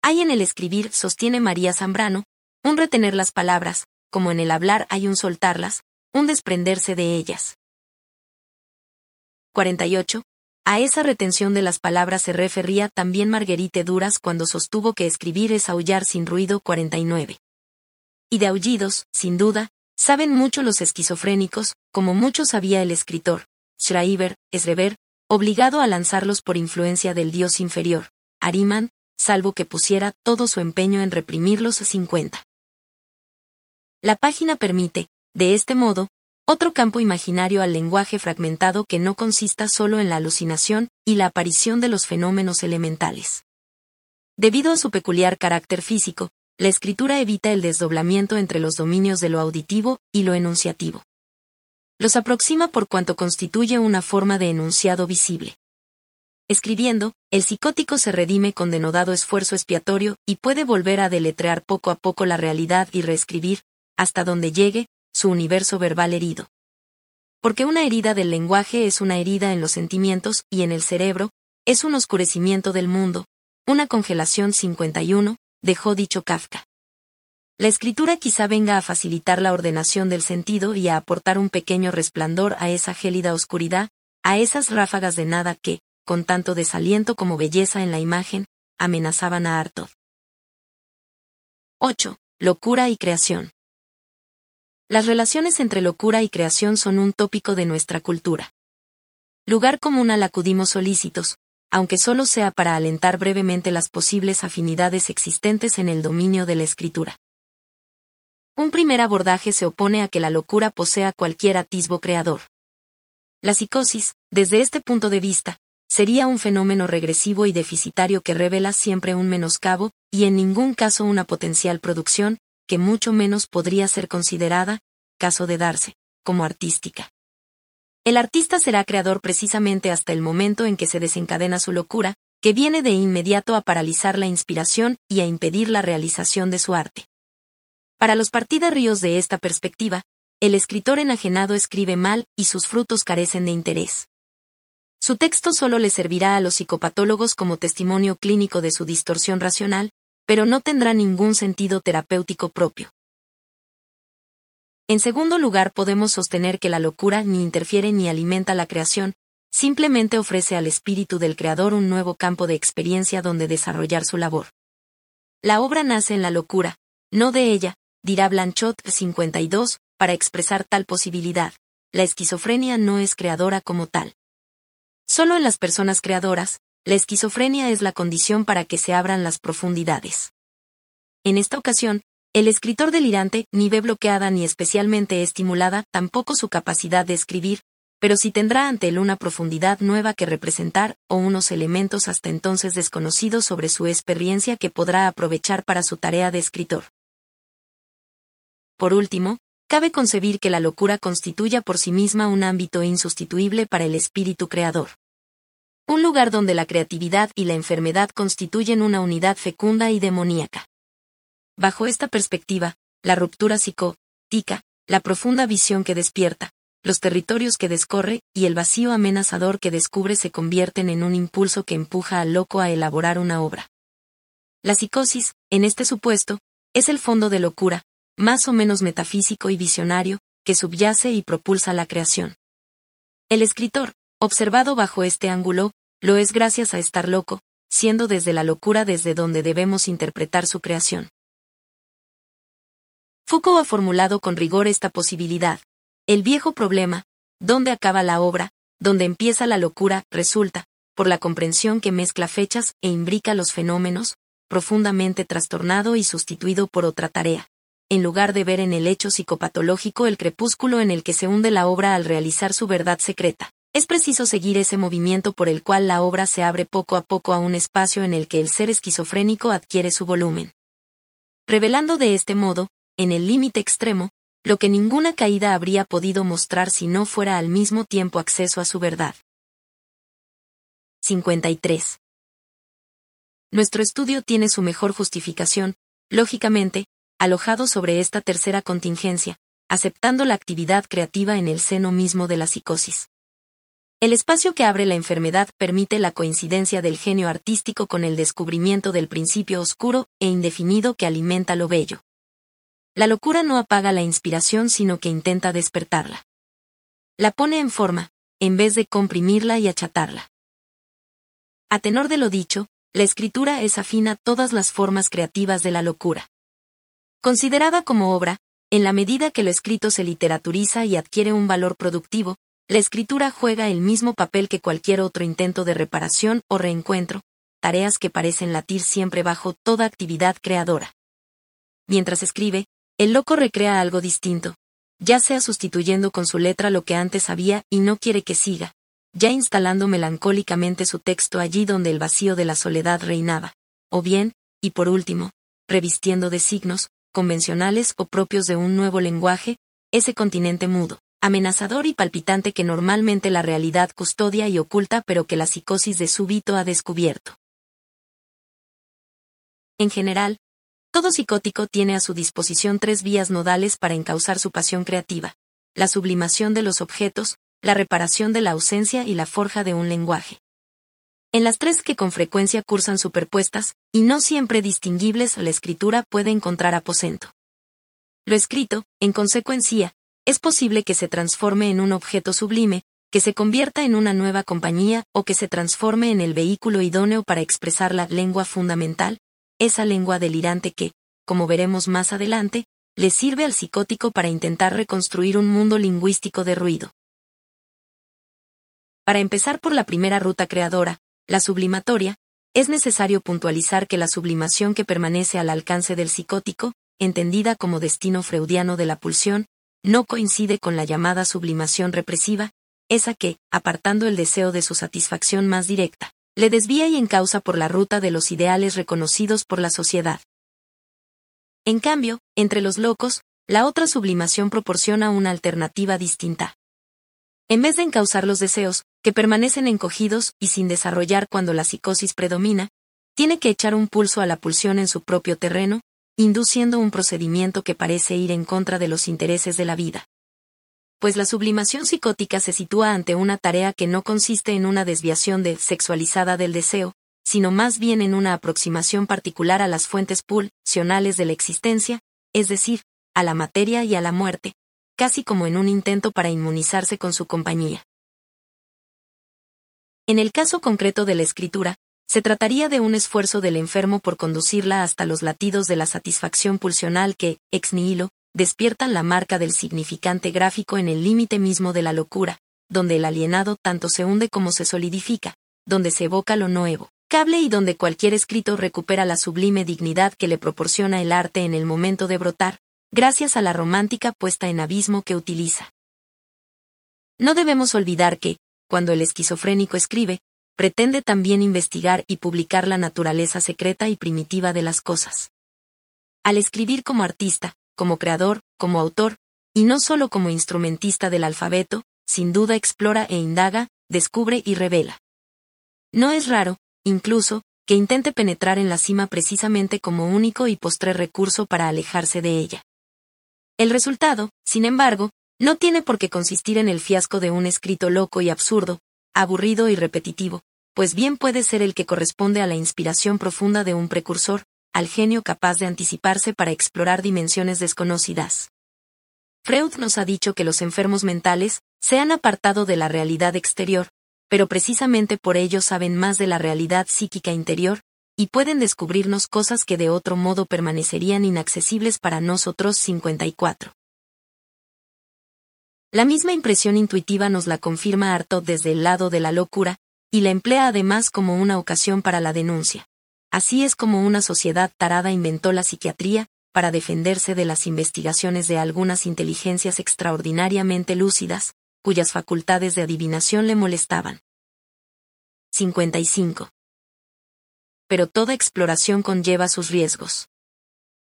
A: Hay en el escribir, sostiene María Zambrano, un retener las palabras, como en el hablar hay un soltarlas, un desprenderse de ellas. 48. A esa retención de las palabras se refería también Marguerite Duras cuando sostuvo que escribir es aullar sin ruido 49. Y de aullidos, sin duda, saben mucho los esquizofrénicos, como mucho sabía el escritor, Schreiber, Esrever, obligado a lanzarlos por influencia del dios inferior, Ariman, salvo que pusiera todo su empeño en reprimirlos a 50. La página permite, de este modo, otro campo imaginario al lenguaje fragmentado que no consista solo en la alucinación y la aparición de los fenómenos elementales. Debido a su peculiar carácter físico, la escritura evita el desdoblamiento entre los dominios de lo auditivo y lo enunciativo. Los aproxima por cuanto constituye una forma de enunciado visible. Escribiendo, el psicótico se redime con denodado esfuerzo expiatorio y puede volver a deletrear poco a poco la realidad y reescribir, hasta donde llegue, su universo verbal herido. Porque una herida del lenguaje es una herida en los sentimientos y en el cerebro, es un oscurecimiento del mundo, una congelación 51, dejó dicho Kafka. La escritura quizá venga a facilitar la ordenación del sentido y a aportar un pequeño resplandor a esa gélida oscuridad, a esas ráfagas de nada que, con tanto desaliento como belleza en la imagen, amenazaban a Artod. 8. Locura y creación. Las relaciones entre locura y creación son un tópico de nuestra cultura. Lugar común al acudimos solícitos, aunque solo sea para alentar brevemente las posibles afinidades existentes en el dominio de la escritura. Un primer abordaje se opone a que la locura posea cualquier atisbo creador. La psicosis, desde este punto de vista, sería un fenómeno regresivo y deficitario que revela siempre un menoscabo, y en ningún caso una potencial producción, que mucho menos podría ser considerada, caso de darse, como artística. El artista será creador precisamente hasta el momento en que se desencadena su locura, que viene de inmediato a paralizar la inspiración y a impedir la realización de su arte. Para los partidarios de esta perspectiva, el escritor enajenado escribe mal y sus frutos carecen de interés. Su texto solo le servirá a los psicopatólogos como testimonio clínico de su distorsión racional, pero no tendrá ningún sentido terapéutico propio. En segundo lugar, podemos sostener que la locura ni interfiere ni alimenta la creación, simplemente ofrece al espíritu del creador un nuevo campo de experiencia donde desarrollar su labor. La obra nace en la locura, no de ella, dirá Blanchot 52, para expresar tal posibilidad. La esquizofrenia no es creadora como tal. Solo en las personas creadoras, la esquizofrenia es la condición para que se abran las profundidades. En esta ocasión, el escritor delirante ni ve bloqueada ni especialmente estimulada tampoco su capacidad de escribir, pero sí tendrá ante él una profundidad nueva que representar o unos elementos hasta entonces desconocidos sobre su experiencia que podrá aprovechar para su tarea de escritor. Por último, cabe concebir que la locura constituya por sí misma un ámbito insustituible para el espíritu creador un lugar donde la creatividad y la enfermedad constituyen una unidad fecunda y demoníaca. Bajo esta perspectiva, la ruptura psicótica, la profunda visión que despierta, los territorios que descorre y el vacío amenazador que descubre se convierten en un impulso que empuja al loco a elaborar una obra. La psicosis, en este supuesto, es el fondo de locura, más o menos metafísico y visionario, que subyace y propulsa la creación. El escritor, observado bajo este ángulo, lo es gracias a estar loco, siendo desde la locura desde donde debemos interpretar su creación. Foucault ha formulado con rigor esta posibilidad. El viejo problema, ¿dónde acaba la obra, dónde empieza la locura, resulta, por la comprensión que mezcla fechas e imbrica los fenómenos, profundamente trastornado y sustituido por otra tarea. En lugar de ver en el hecho psicopatológico el crepúsculo en el que se hunde la obra al realizar su verdad secreta. Es preciso seguir ese movimiento por el cual la obra se abre poco a poco a un espacio en el que el ser esquizofrénico adquiere su volumen. Revelando de este modo, en el límite extremo, lo que ninguna caída habría podido mostrar si no fuera al mismo tiempo acceso a su verdad. 53. Nuestro estudio tiene su mejor justificación, lógicamente, alojado sobre esta tercera contingencia, aceptando la actividad creativa en el seno mismo de la psicosis. El espacio que abre la enfermedad permite la coincidencia del genio artístico con el descubrimiento del principio oscuro e indefinido que alimenta lo bello. La locura no apaga la inspiración sino que intenta despertarla. La pone en forma, en vez de comprimirla y achatarla. A tenor de lo dicho, la escritura es afina todas las formas creativas de la locura. Considerada como obra, en la medida que lo escrito se literaturiza y adquiere un valor productivo, la escritura juega el mismo papel que cualquier otro intento de reparación o reencuentro, tareas que parecen latir siempre bajo toda actividad creadora. Mientras escribe, el loco recrea algo distinto, ya sea sustituyendo con su letra lo que antes había y no quiere que siga, ya instalando melancólicamente su texto allí donde el vacío de la soledad reinaba, o bien, y por último, revistiendo de signos, convencionales o propios de un nuevo lenguaje, ese continente mudo, amenazador y palpitante que normalmente la realidad custodia y oculta pero que la psicosis de súbito ha descubierto. En general, todo psicótico tiene a su disposición tres vías nodales para encauzar su pasión creativa, la sublimación de los objetos, la reparación de la ausencia y la forja de un lenguaje. En las tres que con frecuencia cursan superpuestas, y no siempre distinguibles, la escritura puede encontrar aposento. Lo escrito, en consecuencia, es posible que se transforme en un objeto sublime, que se convierta en una nueva compañía o que se transforme en el vehículo idóneo para expresar la lengua fundamental, esa lengua delirante que, como veremos más adelante, le sirve al psicótico para intentar reconstruir un mundo lingüístico de ruido. Para empezar por la primera ruta creadora, la sublimatoria, es necesario puntualizar que la sublimación que permanece al alcance del psicótico, entendida como destino freudiano de la pulsión, no coincide con la llamada sublimación represiva, esa que, apartando el deseo de su satisfacción más directa, le desvía y encausa por la ruta de los ideales reconocidos por la sociedad. En cambio, entre los locos, la otra sublimación proporciona una alternativa distinta. En vez de encauzar los deseos, que permanecen encogidos y sin desarrollar cuando la psicosis predomina, tiene que echar un pulso a la pulsión en su propio terreno, induciendo un procedimiento que parece ir en contra de los intereses de la vida. Pues la sublimación psicótica se sitúa ante una tarea que no consiste en una desviación de sexualizada del deseo, sino más bien en una aproximación particular a las fuentes pulsionales de la existencia, es decir, a la materia y a la muerte, casi como en un intento para inmunizarse con su compañía. En el caso concreto de la escritura, se trataría de un esfuerzo del enfermo por conducirla hasta los latidos de la satisfacción pulsional que, ex nihilo, despiertan la marca del significante gráfico en el límite mismo de la locura, donde el alienado tanto se hunde como se solidifica, donde se evoca lo nuevo, cable y donde cualquier escrito recupera la sublime dignidad que le proporciona el arte en el momento de brotar, gracias a la romántica puesta en abismo que utiliza. No debemos olvidar que, cuando el esquizofrénico escribe, pretende también investigar y publicar la naturaleza secreta y primitiva de las cosas. Al escribir como artista, como creador, como autor, y no solo como instrumentista del alfabeto, sin duda explora e indaga, descubre y revela. No es raro, incluso, que intente penetrar en la cima precisamente como único y postre recurso para alejarse de ella. El resultado, sin embargo, no tiene por qué consistir en el fiasco de un escrito loco y absurdo, aburrido y repetitivo, pues bien puede ser el que corresponde a la inspiración profunda de un precursor, al genio capaz de anticiparse para explorar dimensiones desconocidas. Freud nos ha dicho que los enfermos mentales se han apartado de la realidad exterior, pero precisamente por ello saben más de la realidad psíquica interior, y pueden descubrirnos cosas que de otro modo permanecerían inaccesibles para nosotros 54. La misma impresión intuitiva nos la confirma Artaud desde el lado de la locura, y la emplea además como una ocasión para la denuncia. Así es como una sociedad tarada inventó la psiquiatría, para defenderse de las investigaciones de algunas inteligencias extraordinariamente lúcidas, cuyas facultades de adivinación le molestaban. 55. Pero toda exploración conlleva sus riesgos.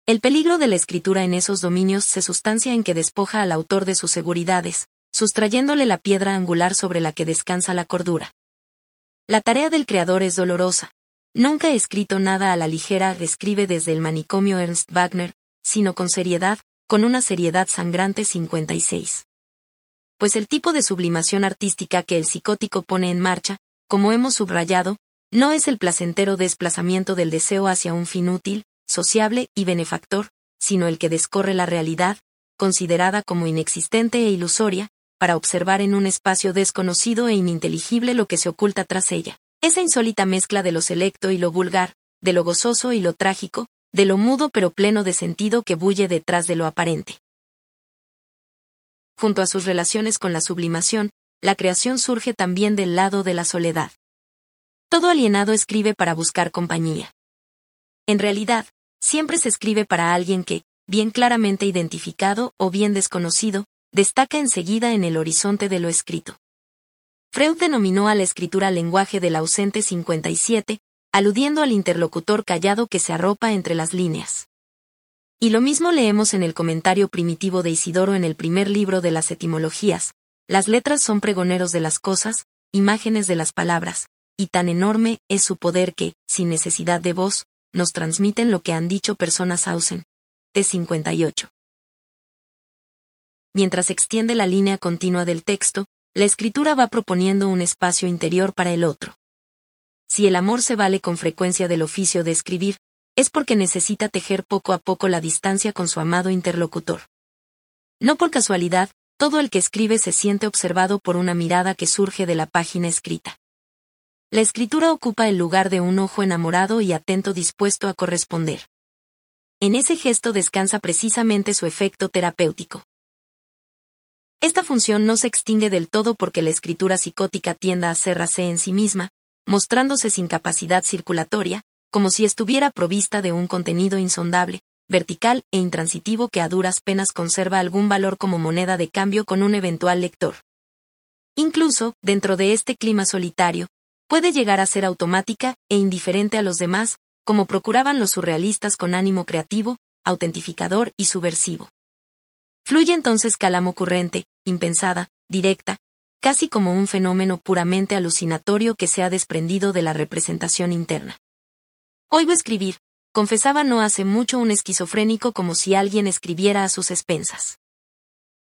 A: El peligro de la escritura en esos dominios se sustancia en que despoja al autor de sus seguridades, sustrayéndole la piedra angular sobre la que descansa la cordura. La tarea del creador es dolorosa. Nunca he escrito nada a la ligera, escribe desde el manicomio Ernst Wagner, sino con seriedad, con una seriedad sangrante 56. Pues el tipo de sublimación artística que el psicótico pone en marcha, como hemos subrayado, no es el placentero desplazamiento del deseo hacia un fin útil, sociable y benefactor, sino el que descorre la realidad, considerada como inexistente e ilusoria, para observar en un espacio desconocido e ininteligible lo que se oculta tras ella. Esa insólita mezcla de lo selecto y lo vulgar, de lo gozoso y lo trágico, de lo mudo pero pleno de sentido que bulle detrás de lo aparente. Junto a sus relaciones con la sublimación, la creación surge también del lado de la soledad. Todo alienado escribe para buscar compañía. En realidad, siempre se escribe para alguien que, bien claramente identificado o bien desconocido, destaca enseguida en el horizonte de lo escrito. Freud denominó a la escritura lenguaje del ausente 57, aludiendo al interlocutor callado que se arropa entre las líneas. Y lo mismo leemos en el comentario primitivo de Isidoro en el primer libro de las etimologías, las letras son pregoneros de las cosas, imágenes de las palabras, y tan enorme es su poder que, sin necesidad de voz, nos transmiten lo que han dicho personas ausen. T58. Mientras extiende la línea continua del texto, la escritura va proponiendo un espacio interior para el otro. Si el amor se vale con frecuencia del oficio de escribir, es porque necesita tejer poco a poco la distancia con su amado interlocutor. No por casualidad, todo el que escribe se siente observado por una mirada que surge de la página escrita. La escritura ocupa el lugar de un ojo enamorado y atento dispuesto a corresponder. En ese gesto descansa precisamente su efecto terapéutico. Esta función no se extingue del todo porque la escritura psicótica tienda a cerrarse en sí misma, mostrándose sin capacidad circulatoria, como si estuviera provista de un contenido insondable, vertical e intransitivo que a duras penas conserva algún valor como moneda de cambio con un eventual lector. Incluso, dentro de este clima solitario, puede llegar a ser automática e indiferente a los demás, como procuraban los surrealistas con ánimo creativo, autentificador y subversivo. Fluye entonces calamo currente, impensada, directa, casi como un fenómeno puramente alucinatorio que se ha desprendido de la representación interna. Oigo escribir, confesaba no hace mucho un esquizofrénico como si alguien escribiera a sus expensas.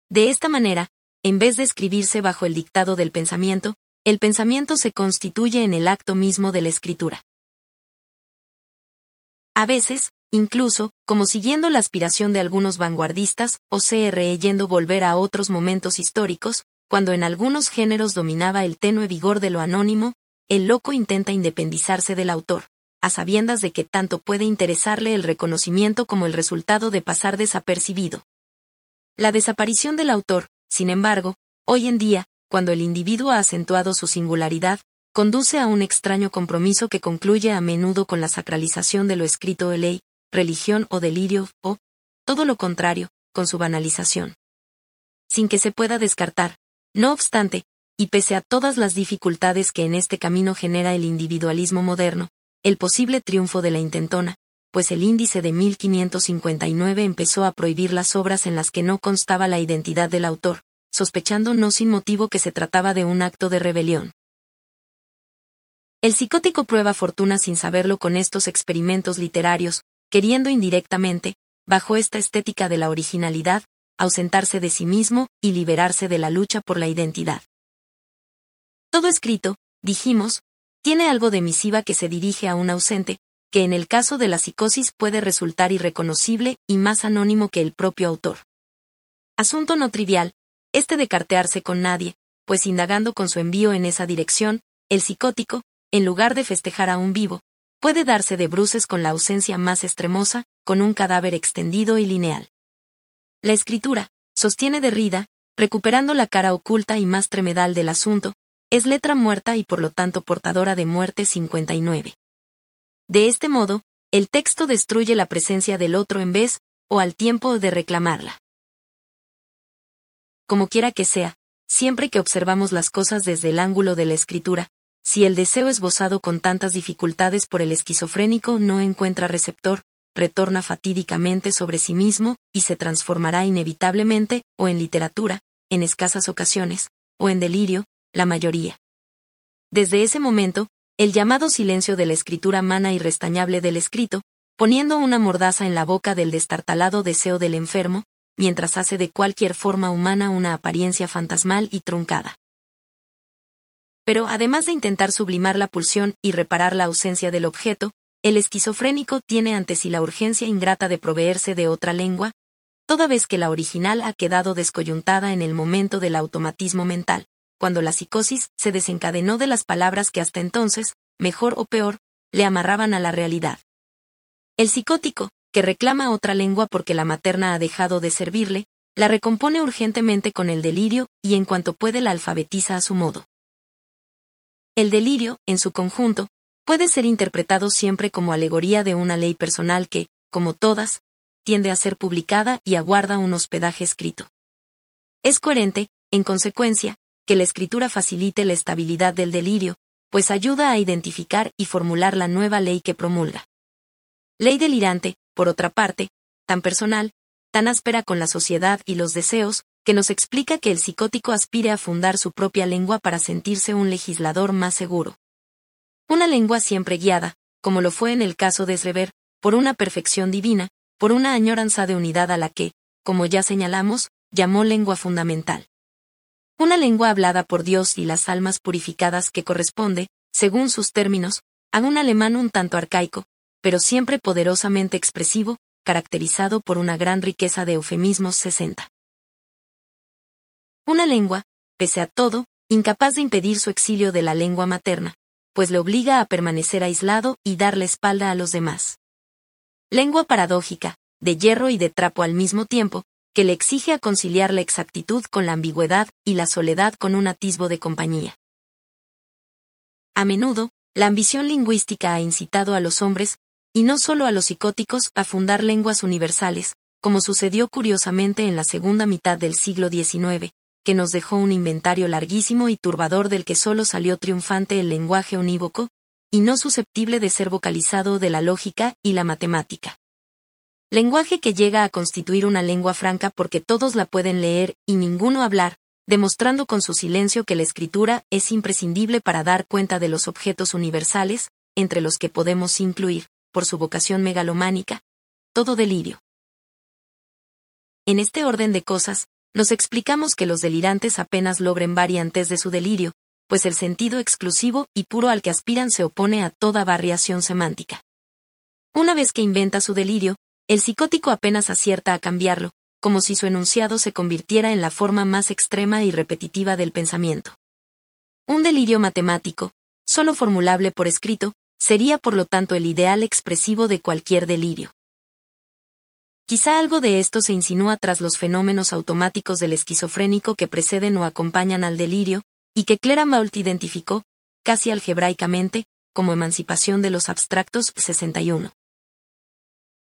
A: De esta manera, en vez de escribirse bajo el dictado del pensamiento, el pensamiento se constituye en el acto mismo de la escritura. A veces, incluso, como siguiendo la aspiración de algunos vanguardistas, o se reyendo volver a otros momentos históricos, cuando en algunos géneros dominaba el tenue vigor de lo anónimo, el loco intenta independizarse del autor, a sabiendas de que tanto puede interesarle el reconocimiento como el resultado de pasar desapercibido. La desaparición del autor, sin embargo, hoy en día, cuando el individuo ha acentuado su singularidad, conduce a un extraño compromiso que concluye a menudo con la sacralización de lo escrito de ley, religión o delirio, o, todo lo contrario, con su banalización. Sin que se pueda descartar, no obstante, y pese a todas las dificultades que en este camino genera el individualismo moderno, el posible triunfo de la intentona, pues el índice de 1559 empezó a prohibir las obras en las que no constaba la identidad del autor, sospechando no sin motivo que se trataba de un acto de rebelión. El psicótico prueba fortuna sin saberlo con estos experimentos literarios, queriendo indirectamente, bajo esta estética de la originalidad, ausentarse de sí mismo y liberarse de la lucha por la identidad. Todo escrito, dijimos, tiene algo de misiva que se dirige a un ausente, que en el caso de la psicosis puede resultar irreconocible y más anónimo que el propio autor. Asunto no trivial, este de cartearse con nadie, pues indagando con su envío en esa dirección, el psicótico, en lugar de festejar a un vivo, puede darse de bruces con la ausencia más extremosa, con un cadáver extendido y lineal. La escritura, sostiene Derrida, recuperando la cara oculta y más tremedal del asunto, es letra muerta y por lo tanto portadora de muerte 59. De este modo, el texto destruye la presencia del otro en vez, o al tiempo de reclamarla como quiera que sea, siempre que observamos las cosas desde el ángulo de la escritura, si el deseo esbozado con tantas dificultades por el esquizofrénico no encuentra receptor, retorna fatídicamente sobre sí mismo y se transformará inevitablemente, o en literatura, en escasas ocasiones, o en delirio, la mayoría. Desde ese momento, el llamado silencio de la escritura mana y restañable del escrito, poniendo una mordaza en la boca del destartalado deseo del enfermo, mientras hace de cualquier forma humana una apariencia fantasmal y truncada. Pero además de intentar sublimar la pulsión y reparar la ausencia del objeto, el esquizofrénico tiene ante sí la urgencia ingrata de proveerse de otra lengua, toda vez que la original ha quedado descoyuntada en el momento del automatismo mental, cuando la psicosis se desencadenó de las palabras que hasta entonces, mejor o peor, le amarraban a la realidad. El psicótico, que reclama otra lengua porque la materna ha dejado de servirle, la recompone urgentemente con el delirio y en cuanto puede la alfabetiza a su modo. El delirio, en su conjunto, puede ser interpretado siempre como alegoría de una ley personal que, como todas, tiende a ser publicada y aguarda un hospedaje escrito. Es coherente, en consecuencia, que la escritura facilite la estabilidad del delirio, pues ayuda a identificar y formular la nueva ley que promulga. Ley delirante, por otra parte, tan personal, tan áspera con la sociedad y los deseos, que nos explica que el psicótico aspire a fundar su propia lengua para sentirse un legislador más seguro. Una lengua siempre guiada, como lo fue en el caso de Srever, por una perfección divina, por una añoranza de unidad a la que, como ya señalamos, llamó lengua fundamental. Una lengua hablada por Dios y las almas purificadas que corresponde, según sus términos, a un alemán un tanto arcaico, pero siempre poderosamente expresivo, caracterizado por una gran riqueza de eufemismos 60. Una lengua, pese a todo, incapaz de impedir su exilio de la lengua materna, pues le obliga a permanecer aislado y dar la espalda a los demás. Lengua paradójica, de hierro y de trapo al mismo tiempo, que le exige a conciliar la exactitud con la ambigüedad y la soledad con un atisbo de compañía. A menudo, la ambición lingüística ha incitado a los hombres, y no solo a los psicóticos, a fundar lenguas universales, como sucedió curiosamente en la segunda mitad del siglo XIX, que nos dejó un inventario larguísimo y turbador del que solo salió triunfante el lenguaje unívoco, y no susceptible de ser vocalizado de la lógica y la matemática. Lenguaje que llega a constituir una lengua franca porque todos la pueden leer y ninguno hablar, demostrando con su silencio que la escritura es imprescindible para dar cuenta de los objetos universales, entre los que podemos incluir, por su vocación megalománica, todo delirio. En este orden de cosas, nos explicamos que los delirantes apenas logren variantes de su delirio, pues el sentido exclusivo y puro al que aspiran se opone a toda variación semántica. Una vez que inventa su delirio, el psicótico apenas acierta a cambiarlo, como si su enunciado se convirtiera en la forma más extrema y repetitiva del pensamiento. Un delirio matemático, solo formulable por escrito, sería por lo tanto el ideal expresivo de cualquier delirio. Quizá algo de esto se insinúa tras los fenómenos automáticos del esquizofrénico que preceden o acompañan al delirio, y que Claremont identificó, casi algebraicamente, como emancipación de los abstractos 61.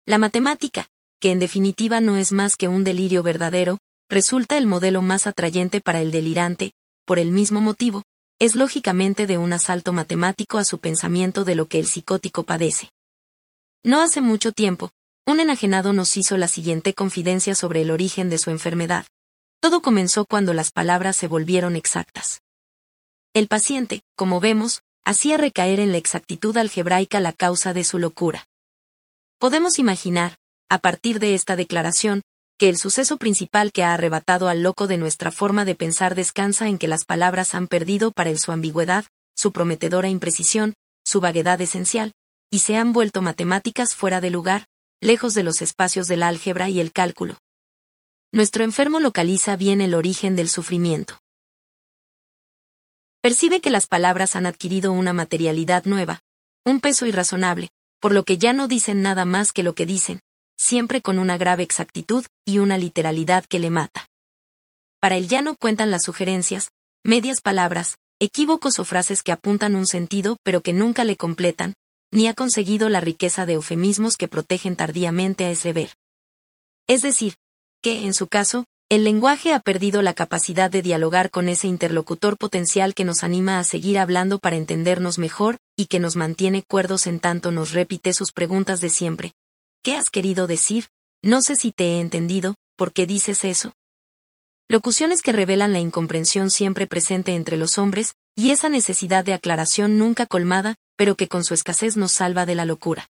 A: La matemática, que en definitiva no es más que un delirio verdadero, resulta el modelo más atrayente para el delirante, por el mismo motivo, es lógicamente de un asalto matemático a su pensamiento de lo que el psicótico padece. No hace mucho tiempo, un enajenado nos hizo la siguiente confidencia sobre el origen de su enfermedad. Todo comenzó cuando las palabras se volvieron exactas. El paciente, como vemos, hacía recaer en la exactitud algebraica la causa de su locura. Podemos imaginar, a partir de esta declaración, que el suceso principal que ha arrebatado al loco de nuestra forma de pensar descansa en que las palabras han perdido para él su ambigüedad, su prometedora imprecisión, su vaguedad esencial, y se han vuelto matemáticas fuera de lugar, lejos de los espacios del álgebra y el cálculo. Nuestro enfermo localiza bien el origen del sufrimiento. Percibe que las palabras han adquirido una materialidad nueva, un peso irrazonable, por lo que ya no dicen nada más que lo que dicen, siempre con una grave exactitud y una literalidad que le mata. Para él ya no cuentan las sugerencias, medias palabras, equívocos o frases que apuntan un sentido pero que nunca le completan, ni ha conseguido la riqueza de eufemismos que protegen tardíamente a ese ver. Es decir, que, en su caso, el lenguaje ha perdido la capacidad de dialogar con ese interlocutor potencial que nos anima a seguir hablando para entendernos mejor, y que nos mantiene cuerdos en tanto nos repite sus preguntas de siempre. ¿Qué has querido decir? No sé si te he entendido, ¿por qué dices eso? Locuciones que revelan la incomprensión siempre presente entre los hombres, y esa necesidad de aclaración nunca colmada, pero que con su escasez nos salva de la locura.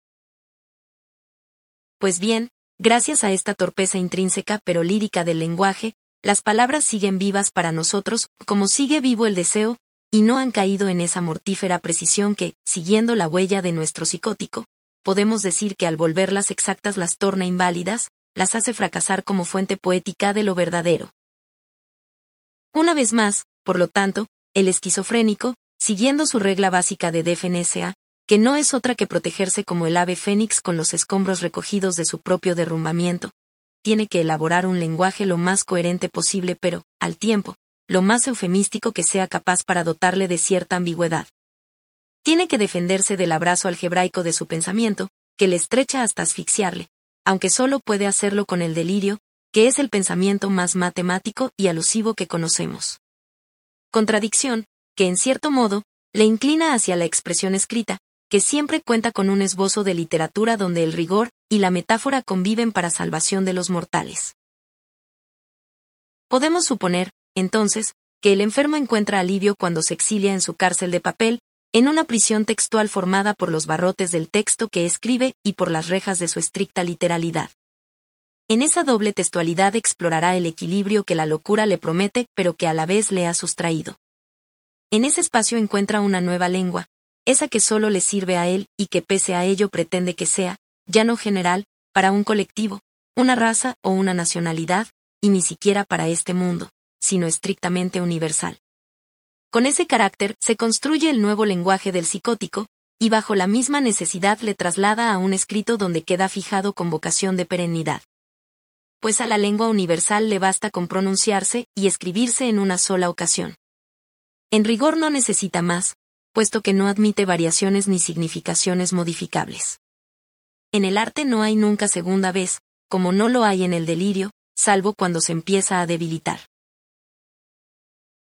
A: Pues bien, gracias a esta torpeza intrínseca pero lírica del lenguaje, las palabras siguen vivas para nosotros, como sigue vivo el deseo, y no han caído en esa mortífera precisión que, siguiendo la huella de nuestro psicótico, podemos decir que al volverlas exactas las torna inválidas, las hace fracasar como fuente poética de lo verdadero. Una vez más, por lo tanto, el esquizofrénico, siguiendo su regla básica de DFNSA, que no es otra que protegerse como el ave fénix con los escombros recogidos de su propio derrumbamiento, tiene que elaborar un lenguaje lo más coherente posible pero, al tiempo, lo más eufemístico que sea capaz para dotarle de cierta ambigüedad. Tiene que defenderse del abrazo algebraico de su pensamiento, que le estrecha hasta asfixiarle, aunque solo puede hacerlo con el delirio, que es el pensamiento más matemático y alusivo que conocemos. Contradicción, que en cierto modo, le inclina hacia la expresión escrita, que siempre cuenta con un esbozo de literatura donde el rigor y la metáfora conviven para salvación de los mortales. Podemos suponer, entonces, que el enfermo encuentra alivio cuando se exilia en su cárcel de papel, en una prisión textual formada por los barrotes del texto que escribe y por las rejas de su estricta literalidad. En esa doble textualidad explorará el equilibrio que la locura le promete pero que a la vez le ha sustraído. En ese espacio encuentra una nueva lengua, esa que solo le sirve a él y que pese a ello pretende que sea, ya no general, para un colectivo, una raza o una nacionalidad, y ni siquiera para este mundo, sino estrictamente universal. Con ese carácter se construye el nuevo lenguaje del psicótico, y bajo la misma necesidad le traslada a un escrito donde queda fijado con vocación de perennidad. Pues a la lengua universal le basta con pronunciarse y escribirse en una sola ocasión. En rigor no necesita más, puesto que no admite variaciones ni significaciones modificables. En el arte no hay nunca segunda vez, como no lo hay en el delirio, salvo cuando se empieza a debilitar.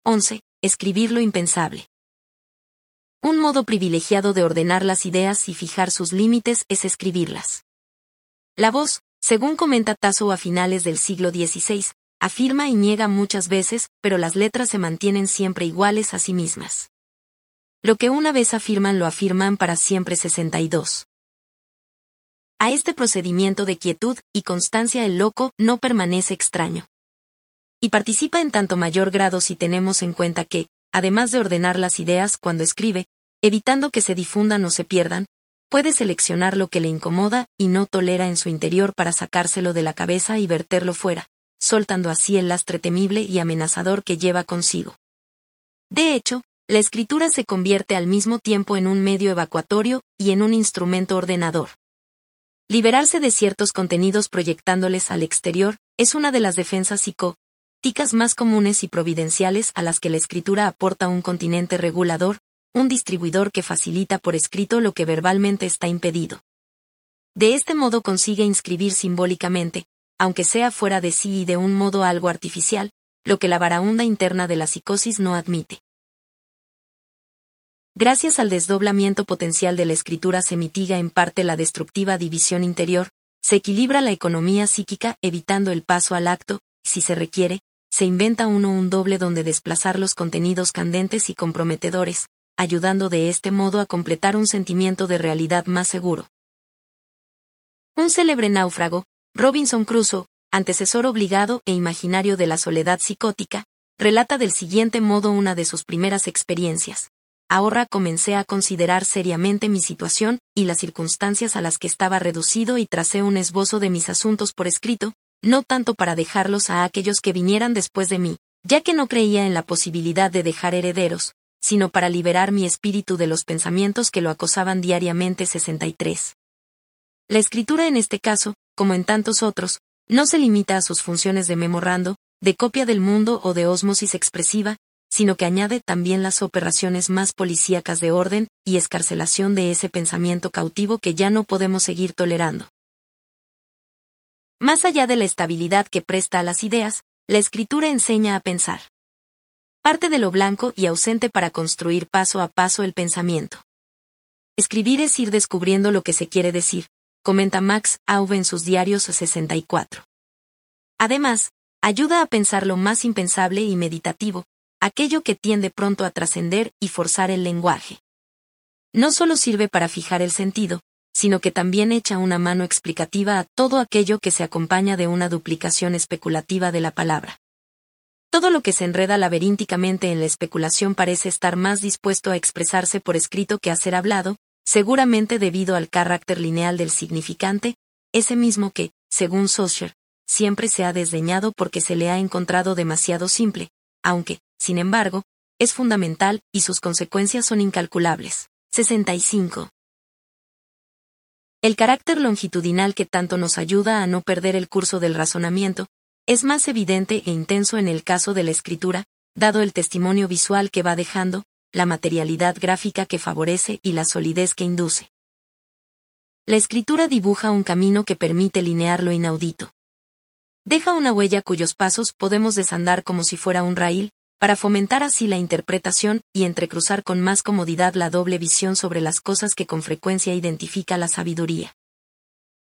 A: 11. Escribir lo impensable. Un modo privilegiado de ordenar las ideas y fijar sus límites es escribirlas. La voz, según comenta Tasso a finales del siglo XVI, afirma y niega muchas veces, pero las letras se mantienen siempre iguales a sí mismas. Lo que una vez afirman lo afirman para siempre 62. A este procedimiento de quietud y constancia el loco no permanece extraño. Y participa en tanto mayor grado si tenemos en cuenta que, además de ordenar las ideas cuando escribe, evitando que se difundan o se pierdan, puede seleccionar lo que le incomoda y no tolera en su interior para sacárselo de la cabeza y verterlo fuera, soltando así el lastre temible y amenazador que lleva consigo. De hecho, la escritura se convierte al mismo tiempo en un medio evacuatorio y en un instrumento ordenador. Liberarse de ciertos contenidos proyectándoles al exterior es una de las defensas psicóticas más comunes y providenciales a las que la escritura aporta un continente regulador, un distribuidor que facilita por escrito lo que verbalmente está impedido. De este modo consigue inscribir simbólicamente, aunque sea fuera de sí y de un modo algo artificial, lo que la varaunda interna de la psicosis no admite. Gracias al desdoblamiento potencial de la escritura se mitiga en parte la destructiva división interior, se equilibra la economía psíquica evitando el paso al acto, si se requiere, se inventa uno un doble donde desplazar los contenidos candentes y comprometedores, ayudando de este modo a completar un sentimiento de realidad más seguro. Un célebre náufrago, Robinson Crusoe, antecesor obligado e imaginario de la soledad psicótica, relata del siguiente modo una de sus primeras experiencias ahora comencé a considerar seriamente mi situación y las circunstancias a las que estaba reducido y tracé un esbozo de mis asuntos por escrito, no tanto para dejarlos a aquellos que vinieran después de mí, ya que no creía en la posibilidad de dejar herederos, sino para liberar mi espíritu de los pensamientos que lo acosaban diariamente 63. La escritura en este caso, como en tantos otros, no se limita a sus funciones de memorando, de copia del mundo o de ósmosis expresiva, sino que añade también las operaciones más policíacas de orden y escarcelación de ese pensamiento cautivo que ya no podemos seguir tolerando. Más allá de la estabilidad que presta a las ideas, la escritura enseña a pensar. Parte de lo blanco y ausente para construir paso a paso el pensamiento. Escribir es ir descubriendo lo que se quiere decir, comenta Max Aube en sus diarios 64. Además, ayuda a pensar lo más impensable y meditativo, aquello que tiende pronto a trascender y forzar el lenguaje. No solo sirve para fijar el sentido, sino que también echa una mano explicativa a todo aquello que se acompaña de una duplicación especulativa de la palabra. Todo lo que se enreda laberínticamente en la especulación parece estar más dispuesto a expresarse por escrito que a ser hablado, seguramente debido al carácter lineal del significante, ese mismo que, según Saussure, siempre se ha desdeñado porque se le ha encontrado demasiado simple, aunque, sin embargo, es fundamental y sus consecuencias son incalculables. 65. El carácter longitudinal que tanto nos ayuda a no perder el curso del razonamiento, es más evidente e intenso en el caso de la escritura, dado el testimonio visual que va dejando, la materialidad gráfica que favorece y la solidez que induce. La escritura dibuja un camino que permite linear lo inaudito. Deja una huella cuyos pasos podemos desandar como si fuera un raíl, para fomentar así la interpretación y entrecruzar con más comodidad la doble visión sobre las cosas que con frecuencia identifica la sabiduría.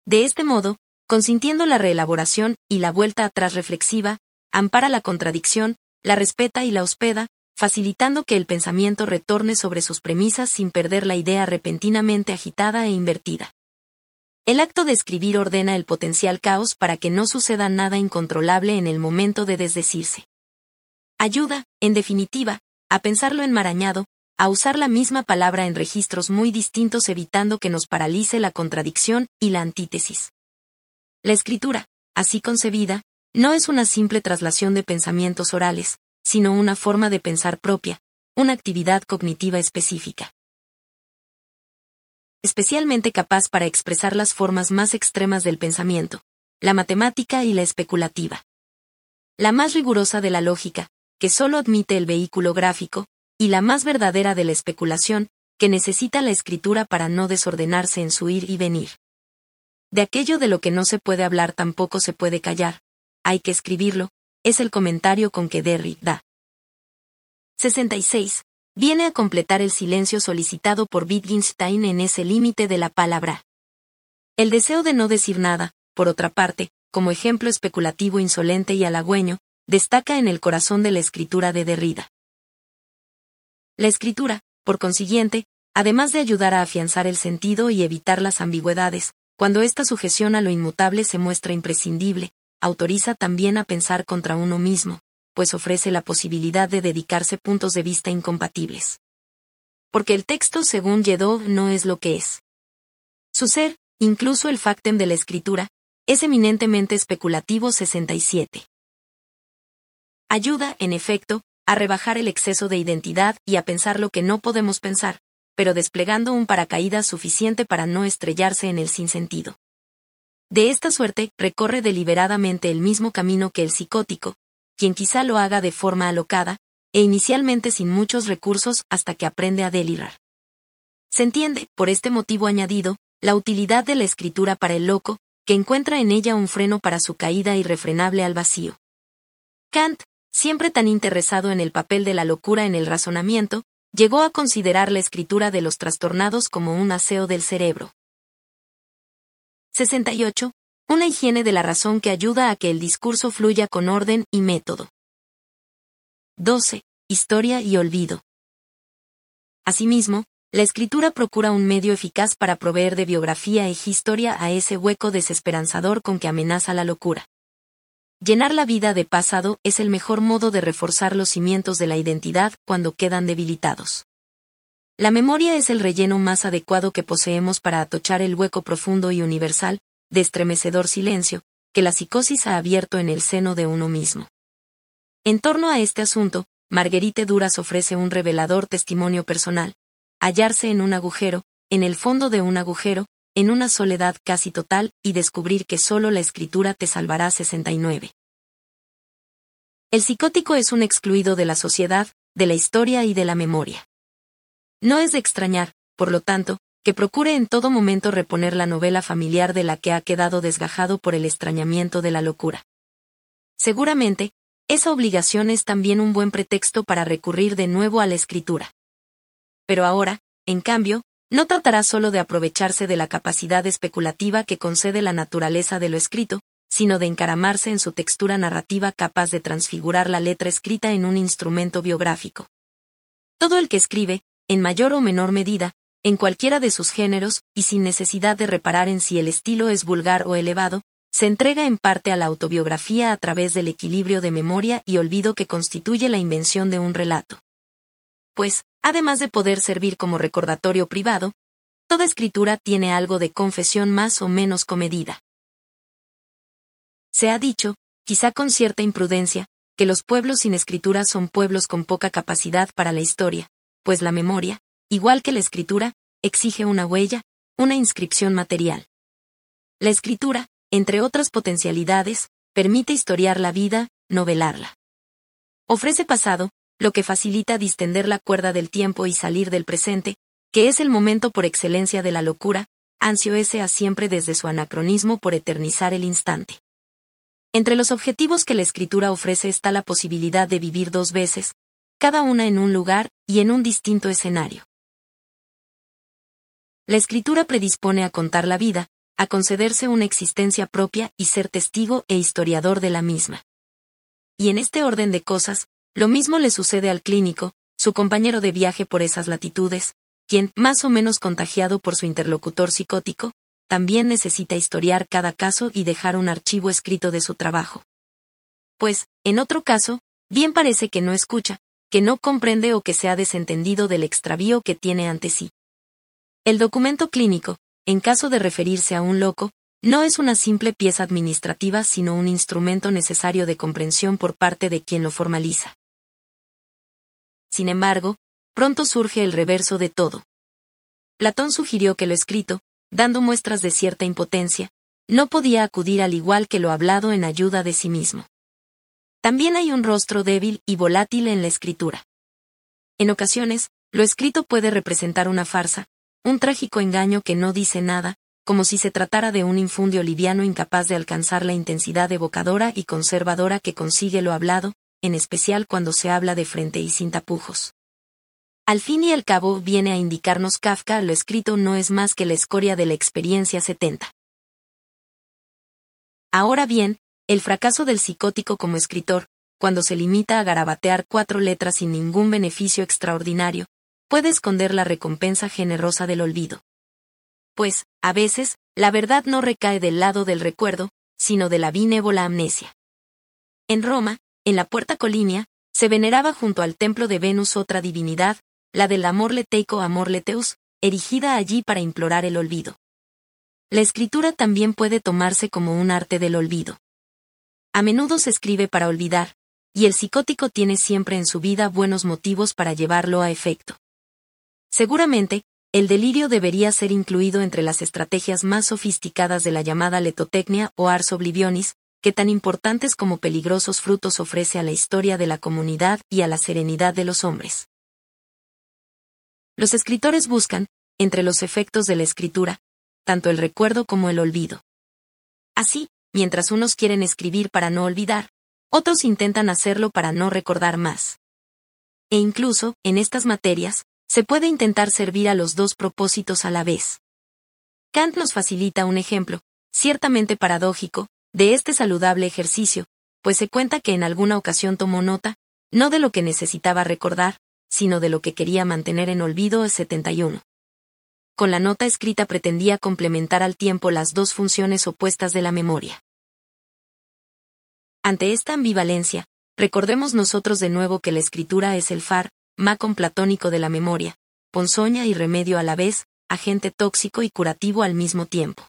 A: De este modo, consintiendo la reelaboración y la vuelta atrás reflexiva, ampara la contradicción, la respeta y la hospeda, facilitando que el pensamiento retorne sobre sus premisas sin perder la idea repentinamente agitada e invertida. El acto de escribir ordena el potencial caos para que no suceda nada incontrolable en el momento de desdecirse. Ayuda, en definitiva, a pensarlo enmarañado, a usar la misma palabra en registros muy distintos evitando que nos paralice la contradicción y la antítesis. La escritura, así concebida, no es una simple traslación de pensamientos orales, sino una forma de pensar propia, una actividad cognitiva específica. Especialmente capaz para expresar las formas más extremas del pensamiento, la matemática y la especulativa. La más rigurosa de la lógica, que solo admite el vehículo gráfico, y la más verdadera de la especulación, que necesita la escritura para no desordenarse en su ir y venir. De aquello de lo que no se puede hablar tampoco se puede callar, hay que escribirlo, es el comentario con que Derry da. 66. Viene a completar el silencio solicitado por Wittgenstein en ese límite de la palabra. El deseo de no decir nada, por otra parte, como ejemplo especulativo insolente y halagüeño, destaca en el corazón de la escritura de Derrida. La escritura, por consiguiente, además de ayudar a afianzar el sentido y evitar las ambigüedades, cuando esta sujeción a lo inmutable se muestra imprescindible, autoriza también a pensar contra uno mismo, pues ofrece la posibilidad de dedicarse puntos de vista incompatibles. Porque el texto según Yedov no es lo que es. Su ser, incluso el factem de la escritura, es eminentemente especulativo 67 ayuda, en efecto, a rebajar el exceso de identidad y a pensar lo que no podemos pensar, pero desplegando un paracaídas suficiente para no estrellarse en el sinsentido. De esta suerte, recorre deliberadamente el mismo camino que el psicótico, quien quizá lo haga de forma alocada, e inicialmente sin muchos recursos hasta que aprende a delirar. Se entiende, por este motivo añadido, la utilidad de la escritura para el loco, que encuentra en ella un freno para su caída irrefrenable al vacío. Kant, siempre tan interesado en el papel de la locura en el razonamiento, llegó a considerar la escritura de los trastornados como un aseo del cerebro. 68. Una higiene de la razón que ayuda a que el discurso fluya con orden y método. 12. Historia y olvido. Asimismo, la escritura procura un medio eficaz para proveer de biografía e historia a ese hueco desesperanzador con que amenaza la locura. Llenar la vida de pasado es el mejor modo de reforzar los cimientos de la identidad cuando quedan debilitados. La memoria es el relleno más adecuado que poseemos para atochar el hueco profundo y universal, de estremecedor silencio, que la psicosis ha abierto en el seno de uno mismo. En torno a este asunto, Marguerite Duras ofrece un revelador testimonio personal. Hallarse en un agujero, en el fondo de un agujero, en una soledad casi total y descubrir que solo la escritura te salvará 69. El psicótico es un excluido de la sociedad, de la historia y de la memoria. No es de extrañar, por lo tanto, que procure en todo momento reponer la novela familiar de la que ha quedado desgajado por el extrañamiento de la locura. Seguramente, esa obligación es también un buen pretexto para recurrir de nuevo a la escritura. Pero ahora, en cambio, no tratará solo de aprovecharse de la capacidad especulativa que concede la naturaleza de lo escrito, sino de encaramarse en su textura narrativa capaz de transfigurar la letra escrita en un instrumento biográfico. Todo el que escribe, en mayor o menor medida, en cualquiera de sus géneros, y sin necesidad de reparar en si el estilo es vulgar o elevado, se entrega en parte a la autobiografía a través del equilibrio de memoria y olvido que constituye la invención de un relato. Pues, además de poder servir como recordatorio privado, toda escritura tiene algo de confesión más o menos comedida. Se ha dicho, quizá con cierta imprudencia, que los pueblos sin escritura son pueblos con poca capacidad para la historia, pues la memoria, igual que la escritura, exige una huella, una inscripción material. La escritura, entre otras potencialidades, permite historiar la vida, novelarla. Ofrece pasado, lo que facilita distender la cuerda del tiempo y salir del presente, que es el momento por excelencia de la locura, ansio ese a siempre desde su anacronismo por eternizar el instante. Entre los objetivos que la escritura ofrece está la posibilidad de vivir dos veces, cada una en un lugar y en un distinto escenario. La escritura predispone a contar la vida, a concederse una existencia propia y ser testigo e historiador de la misma. Y en este orden de cosas, lo mismo le sucede al clínico, su compañero de viaje por esas latitudes, quien, más o menos contagiado por su interlocutor psicótico, también necesita historiar cada caso y dejar un archivo escrito de su trabajo. Pues, en otro caso, bien parece que no escucha, que no comprende o que se ha desentendido del extravío que tiene ante sí. El documento clínico, en caso de referirse a un loco, no es una simple pieza administrativa sino un instrumento necesario de comprensión por parte de quien lo formaliza. Sin embargo, pronto surge el reverso de todo. Platón sugirió que lo escrito, dando muestras de cierta impotencia, no podía acudir al igual que lo hablado en ayuda de sí mismo. También hay un rostro débil y volátil en la escritura. En ocasiones, lo escrito puede representar una farsa, un trágico engaño que no dice nada, como si se tratara de un infundio liviano incapaz de alcanzar la intensidad evocadora y conservadora que consigue lo hablado, en especial cuando se habla de frente y sin tapujos. Al fin y al cabo viene a indicarnos Kafka lo escrito no es más que la escoria de la experiencia 70. Ahora bien, el fracaso del psicótico como escritor, cuando se limita a garabatear cuatro letras sin ningún beneficio extraordinario, puede esconder la recompensa generosa del olvido. Pues, a veces, la verdad no recae del lado del recuerdo, sino de la benévola amnesia. En Roma, en la Puerta Colinia, se veneraba junto al templo de Venus otra divinidad, la del amor leteico amor leteus, erigida allí para implorar el olvido. La escritura también puede tomarse como un arte del olvido. A menudo se escribe para olvidar, y el psicótico tiene siempre en su vida buenos motivos para llevarlo a efecto. Seguramente, el delirio debería ser incluido entre las estrategias más sofisticadas de la llamada letotecnia o ars oblivionis, que tan importantes como peligrosos frutos ofrece a la historia de la comunidad y a la serenidad de los hombres. Los escritores buscan, entre los efectos de la escritura, tanto el recuerdo como el olvido. Así, mientras unos quieren escribir para no olvidar, otros intentan hacerlo para no recordar más. E incluso, en estas materias, se puede intentar servir a los dos propósitos a la vez. Kant nos facilita un ejemplo, ciertamente paradójico, de este saludable ejercicio, pues se cuenta que en alguna ocasión tomó nota, no de lo que necesitaba recordar, sino de lo que quería mantener en olvido el 71. Con la nota escrita pretendía complementar al tiempo las dos funciones opuestas de la memoria. Ante esta ambivalencia, recordemos nosotros de nuevo que la escritura es el far, macon platónico de la memoria, ponzoña y remedio a la vez, agente tóxico y curativo al mismo tiempo.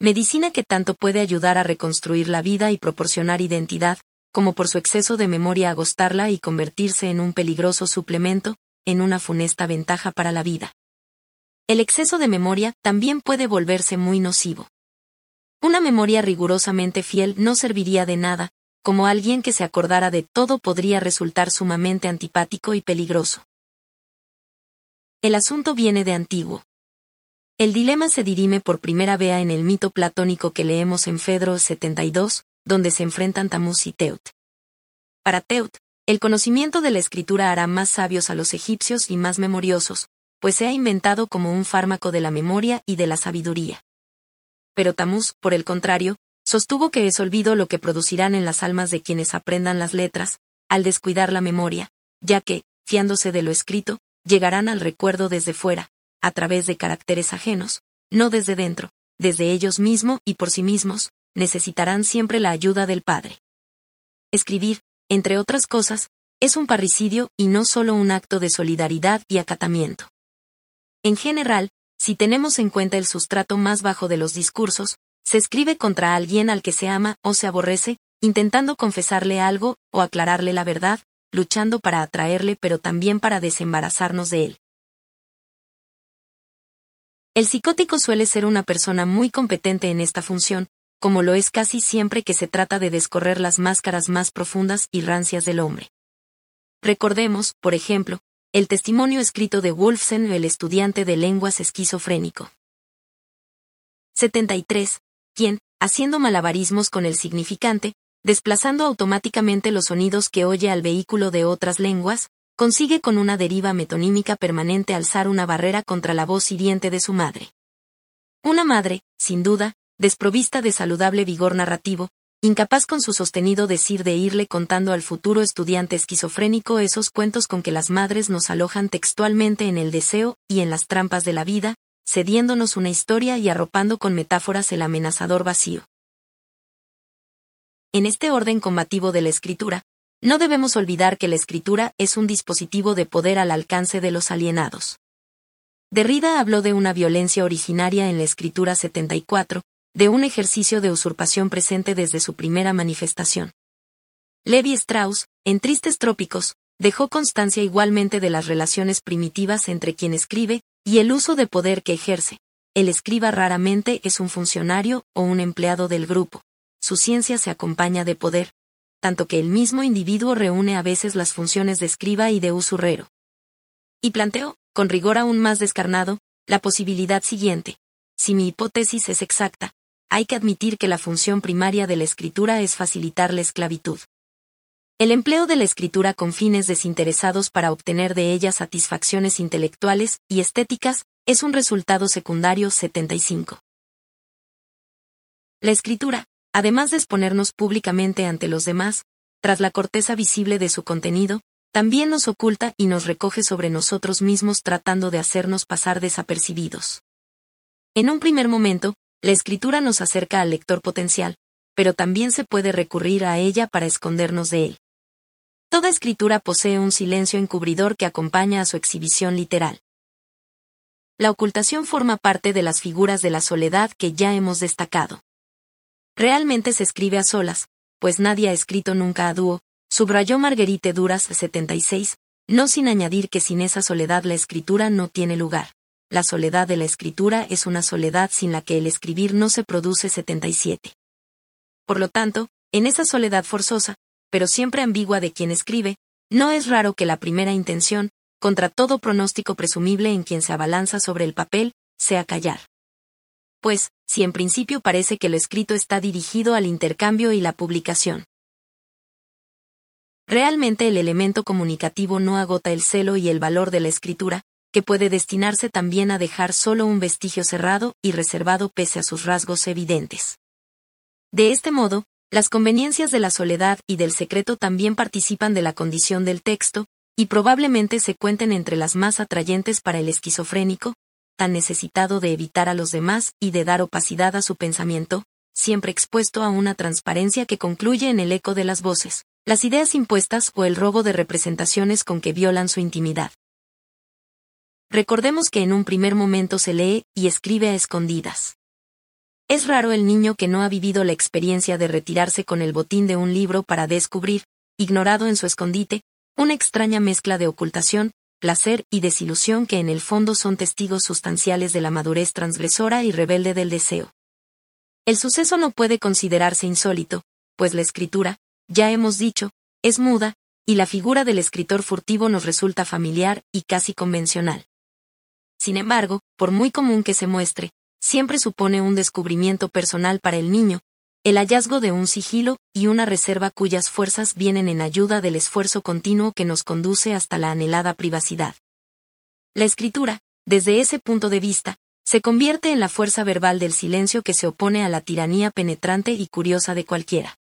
A: Medicina que tanto puede ayudar a reconstruir la vida y proporcionar identidad, como por su exceso de memoria agostarla y convertirse en un peligroso suplemento, en una funesta ventaja para la vida. El exceso de memoria también puede volverse muy nocivo. Una memoria rigurosamente fiel no serviría de nada, como alguien que se acordara de todo podría resultar sumamente antipático y peligroso. El asunto viene de antiguo. El dilema se dirime por primera vez en el mito platónico que leemos en Fedro 72, donde se enfrentan Tamuz y Teut. Para Teut, el conocimiento de la escritura hará más sabios a los egipcios y más memoriosos, pues se ha inventado como un fármaco de la memoria y de la sabiduría. Pero Tamuz, por el contrario, sostuvo que es olvido lo que producirán en las almas de quienes aprendan las letras, al descuidar la memoria, ya que, fiándose de lo escrito, llegarán al recuerdo desde fuera, a través de caracteres ajenos, no desde dentro, desde ellos mismos y por sí mismos, necesitarán siempre la ayuda del Padre. Escribir, entre otras cosas, es un parricidio y no solo un acto de solidaridad y acatamiento. En general, si tenemos en cuenta el sustrato más bajo de los discursos, se escribe contra alguien al que se ama o se aborrece, intentando confesarle algo o aclararle la verdad, luchando para atraerle pero también para desembarazarnos de él. El psicótico suele ser una persona muy competente en esta función, como lo es casi siempre que se trata de descorrer las máscaras más profundas y rancias del hombre. Recordemos, por ejemplo, el testimonio escrito de Wolfsen, el estudiante de lenguas esquizofrénico. 73. Quien, haciendo malabarismos con el significante, desplazando automáticamente los sonidos que oye al vehículo de otras lenguas, consigue con una deriva metonímica permanente alzar una barrera contra la voz hiriente de su madre. Una madre, sin duda, desprovista de saludable vigor narrativo, incapaz con su sostenido decir de irle contando al futuro estudiante esquizofrénico esos cuentos con que las madres nos alojan textualmente en el deseo y en las trampas de la vida, cediéndonos una historia y arropando con metáforas el amenazador vacío. En este orden combativo de la escritura, no debemos olvidar que la escritura es un dispositivo de poder al alcance de los alienados. Derrida habló de una violencia originaria en la escritura 74, de un ejercicio de usurpación presente desde su primera manifestación. Levi Strauss, en Tristes Trópicos, dejó constancia igualmente de las relaciones primitivas entre quien escribe y el uso de poder que ejerce. El escriba raramente es un funcionario o un empleado del grupo su ciencia se acompaña de poder, tanto que el mismo individuo reúne a veces las funciones de escriba y de usurrero. Y planteo, con rigor aún más descarnado, la posibilidad siguiente. Si mi hipótesis es exacta, hay que admitir que la función primaria de la escritura es facilitar la esclavitud. El empleo de la escritura con fines desinteresados para obtener de ella satisfacciones intelectuales y estéticas es un resultado secundario 75. La escritura, además de exponernos públicamente ante los demás, tras la corteza visible de su contenido, también nos oculta y nos recoge sobre nosotros mismos tratando de hacernos pasar desapercibidos. En un primer momento, la escritura nos acerca al lector potencial, pero también se puede recurrir a ella para escondernos de él. Toda escritura posee un silencio encubridor que acompaña a su exhibición literal. La ocultación forma parte de las figuras de la soledad que ya hemos destacado. Realmente se escribe a solas, pues nadie ha escrito nunca a dúo, subrayó Marguerite Duras 76, no sin añadir que sin esa soledad la escritura no tiene lugar. La soledad de la escritura es una soledad sin la que el escribir no se produce 77. Por lo tanto, en esa soledad forzosa, pero siempre ambigua de quien escribe, no es raro que la primera intención, contra todo pronóstico presumible en quien se abalanza sobre el papel, sea callar pues, si en principio parece que lo escrito está dirigido al intercambio y la publicación. Realmente el elemento comunicativo no agota el celo y el valor de la escritura, que puede destinarse también a dejar solo un vestigio cerrado y reservado pese a sus rasgos evidentes. De este modo, las conveniencias de la soledad y del secreto también participan de la condición del texto, y probablemente se cuenten entre las más atrayentes para el esquizofrénico, tan necesitado de evitar a los demás y de dar opacidad a su pensamiento, siempre expuesto a una transparencia que concluye en el eco de las voces, las ideas impuestas o el robo de representaciones con que violan su intimidad. Recordemos que en un primer momento se lee y escribe a escondidas. Es raro el niño que no ha vivido la experiencia de retirarse con el botín de un libro para descubrir, ignorado en su escondite, una extraña mezcla de ocultación, placer y desilusión que en el fondo son testigos sustanciales de la madurez transgresora y rebelde del deseo. El suceso no puede considerarse insólito, pues la escritura, ya hemos dicho, es muda, y la figura del escritor furtivo nos resulta familiar y casi convencional. Sin embargo, por muy común que se muestre, siempre supone un descubrimiento personal para el niño, el hallazgo de un sigilo y una reserva cuyas fuerzas vienen en ayuda del esfuerzo continuo que nos conduce hasta la anhelada privacidad. La escritura, desde ese punto de vista, se convierte en la fuerza verbal del silencio que se opone a la tiranía penetrante y curiosa de cualquiera.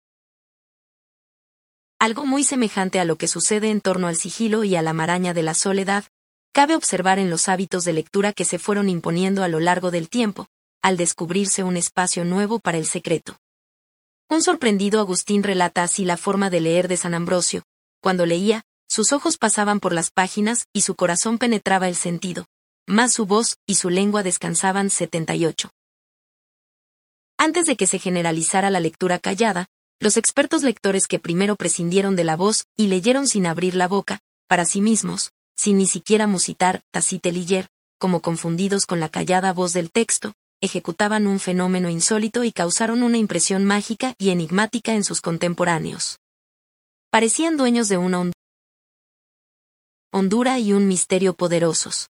A: Algo muy semejante a lo que sucede en torno al sigilo y a la maraña de la soledad, cabe observar en los hábitos de lectura que se fueron imponiendo a lo largo del tiempo, al descubrirse un espacio nuevo para el secreto. Un sorprendido Agustín relata así la forma de leer de San Ambrosio. Cuando leía, sus ojos pasaban por las páginas y su corazón penetraba el sentido, más su voz y su lengua descansaban 78. Antes de que se generalizara la lectura callada, los expertos lectores que primero prescindieron de la voz y leyeron sin abrir la boca, para sí mismos, sin ni siquiera musitar, tacite como confundidos con la callada voz del texto, ejecutaban un fenómeno insólito y causaron una impresión mágica y enigmática en sus contemporáneos. Parecían dueños de una hondura y un misterio poderosos.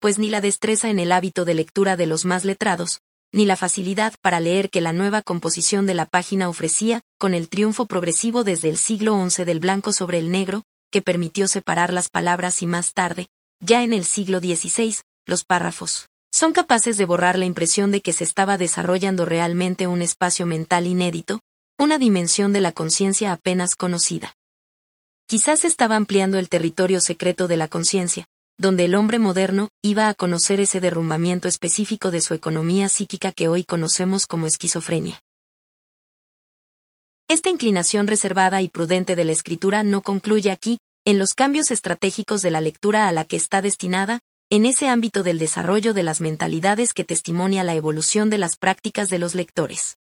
A: Pues ni la destreza en el hábito de lectura de los más letrados, ni la facilidad para leer que la nueva composición de la página ofrecía, con el triunfo progresivo desde el siglo XI del blanco sobre el negro, que permitió separar las palabras y más tarde, ya en el siglo XVI, los párrafos, son capaces de borrar la impresión de que se estaba desarrollando realmente un espacio mental inédito, una dimensión de la conciencia apenas conocida. Quizás estaba ampliando el territorio secreto de la conciencia, donde el hombre moderno iba a conocer ese derrumbamiento específico de su economía psíquica que hoy conocemos como esquizofrenia. Esta inclinación reservada y prudente de la escritura no concluye aquí, en los cambios estratégicos de la lectura a la que está destinada, en ese ámbito del desarrollo de las mentalidades que testimonia la evolución de las prácticas de los lectores.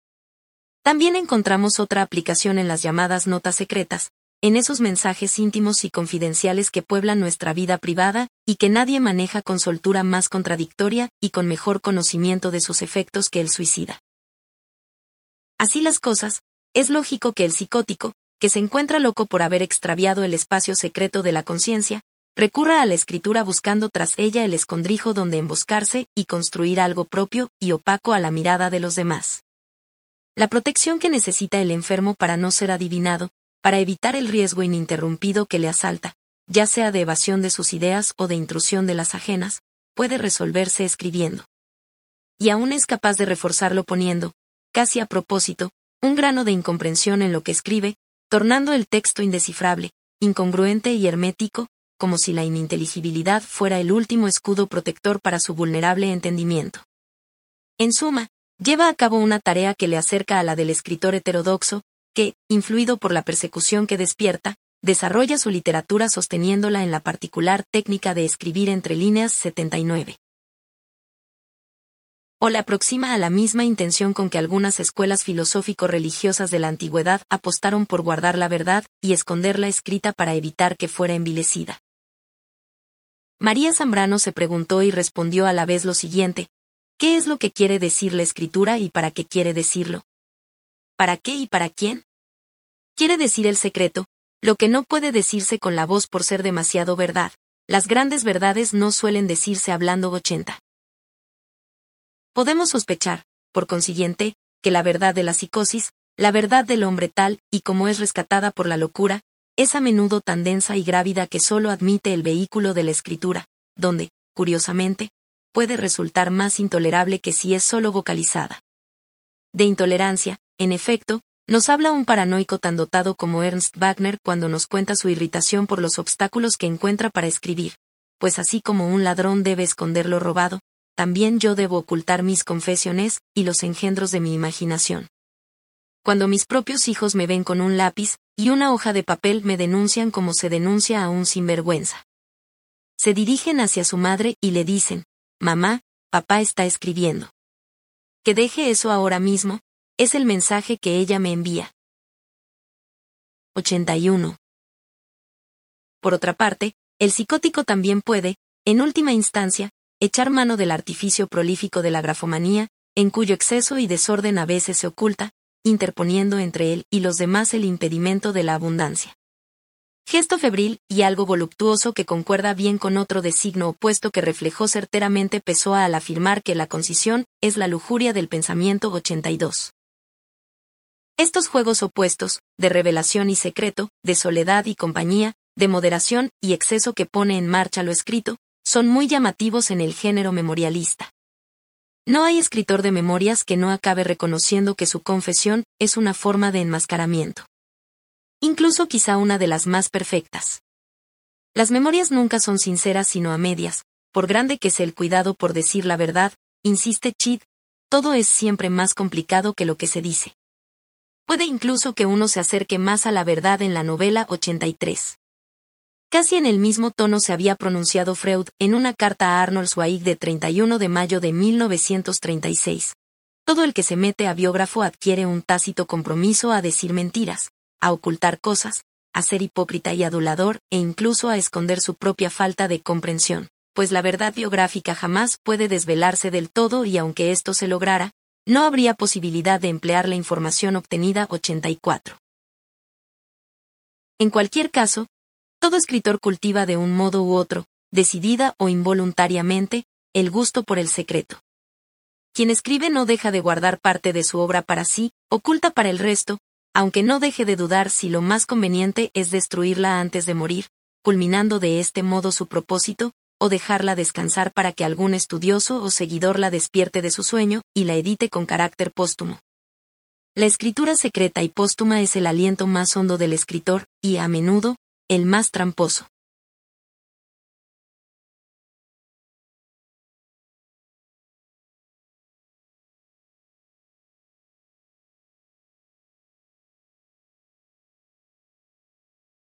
A: También encontramos otra aplicación en las llamadas notas secretas, en esos mensajes íntimos y confidenciales que pueblan nuestra vida privada, y que nadie maneja con soltura más contradictoria y con mejor conocimiento de sus efectos que el suicida. Así las cosas, es lógico que el psicótico, que se encuentra loco por haber extraviado el espacio secreto de la conciencia, recurra a la escritura buscando tras ella el escondrijo donde emboscarse y construir algo propio y opaco a la mirada de los demás. La protección que necesita el enfermo para no ser adivinado, para evitar el riesgo ininterrumpido que le asalta, ya sea de evasión de sus ideas o de intrusión de las ajenas, puede resolverse escribiendo. Y aún es capaz de reforzarlo poniendo, casi a propósito, un grano de incomprensión en lo que escribe, tornando el texto indescifrable, incongruente y hermético, como si la ininteligibilidad fuera el último escudo protector para su vulnerable entendimiento. En suma, lleva a cabo una tarea que le acerca a la del escritor heterodoxo, que, influido por la persecución que despierta, desarrolla su literatura sosteniéndola en la particular técnica de escribir entre líneas 79. O le aproxima a la misma intención con que algunas escuelas filosófico-religiosas de la antigüedad apostaron por guardar la verdad y esconderla escrita para evitar que fuera envilecida. María Zambrano se preguntó y respondió a la vez lo siguiente, ¿qué es lo que quiere decir la escritura y para qué quiere decirlo? ¿Para qué y para quién? Quiere decir el secreto, lo que no puede decirse con la voz por ser demasiado verdad. Las grandes verdades no suelen decirse hablando 80. Podemos sospechar, por consiguiente, que la verdad de la psicosis, la verdad del hombre tal y como es rescatada por la locura, es a menudo tan densa y grávida que solo admite el vehículo de la escritura, donde, curiosamente, puede resultar más intolerable que si es solo vocalizada. De intolerancia, en efecto, nos habla un paranoico tan dotado como Ernst Wagner cuando nos cuenta su irritación por los obstáculos que encuentra para escribir, pues así como un ladrón debe esconder lo robado, también yo debo ocultar mis confesiones y los engendros de mi imaginación. Cuando mis propios hijos me ven con un lápiz y una hoja de papel me denuncian como se denuncia a un sinvergüenza. Se dirigen hacia su madre y le dicen, Mamá, papá está escribiendo. Que deje eso ahora mismo, es el mensaje que ella me envía. 81. Por otra parte, el psicótico también puede, en última instancia, echar mano del artificio prolífico de la grafomanía, en cuyo exceso y desorden a veces se oculta, interponiendo entre él y los demás el impedimento de la abundancia. Gesto febril y algo voluptuoso que concuerda bien con otro de signo opuesto que reflejó certeramente Pessoa al afirmar que la concisión es la lujuria del pensamiento 82. Estos juegos opuestos, de revelación y secreto, de soledad y compañía, de moderación y exceso que pone en marcha lo escrito, son muy llamativos en el género memorialista. No hay escritor de memorias que no acabe reconociendo que su confesión es una forma de enmascaramiento. Incluso quizá una de las más perfectas. Las memorias nunca son sinceras sino a medias, por grande que sea el cuidado por decir la verdad, insiste Chid, todo es siempre más complicado que lo que se dice. Puede incluso que uno se acerque más a la verdad en la novela 83. Casi en el mismo tono se había pronunciado Freud en una carta a Arnold Zweig de 31 de mayo de 1936. Todo el que se mete a biógrafo adquiere un tácito compromiso a decir mentiras, a ocultar cosas, a ser hipócrita y adulador e incluso a esconder su propia falta de comprensión, pues la verdad biográfica jamás puede desvelarse del todo y aunque esto se lograra, no habría posibilidad de emplear la información obtenida 84. En cualquier caso, todo escritor cultiva de un modo u otro, decidida o involuntariamente, el gusto por el secreto. Quien escribe no deja de guardar parte de su obra para sí, oculta para el resto, aunque no deje de dudar si lo más conveniente es destruirla antes de morir, culminando de este modo su propósito, o dejarla descansar para que algún estudioso o seguidor la despierte de su sueño y la edite con carácter póstumo. La escritura secreta y póstuma es el aliento más hondo del escritor, y a menudo, el más tramposo.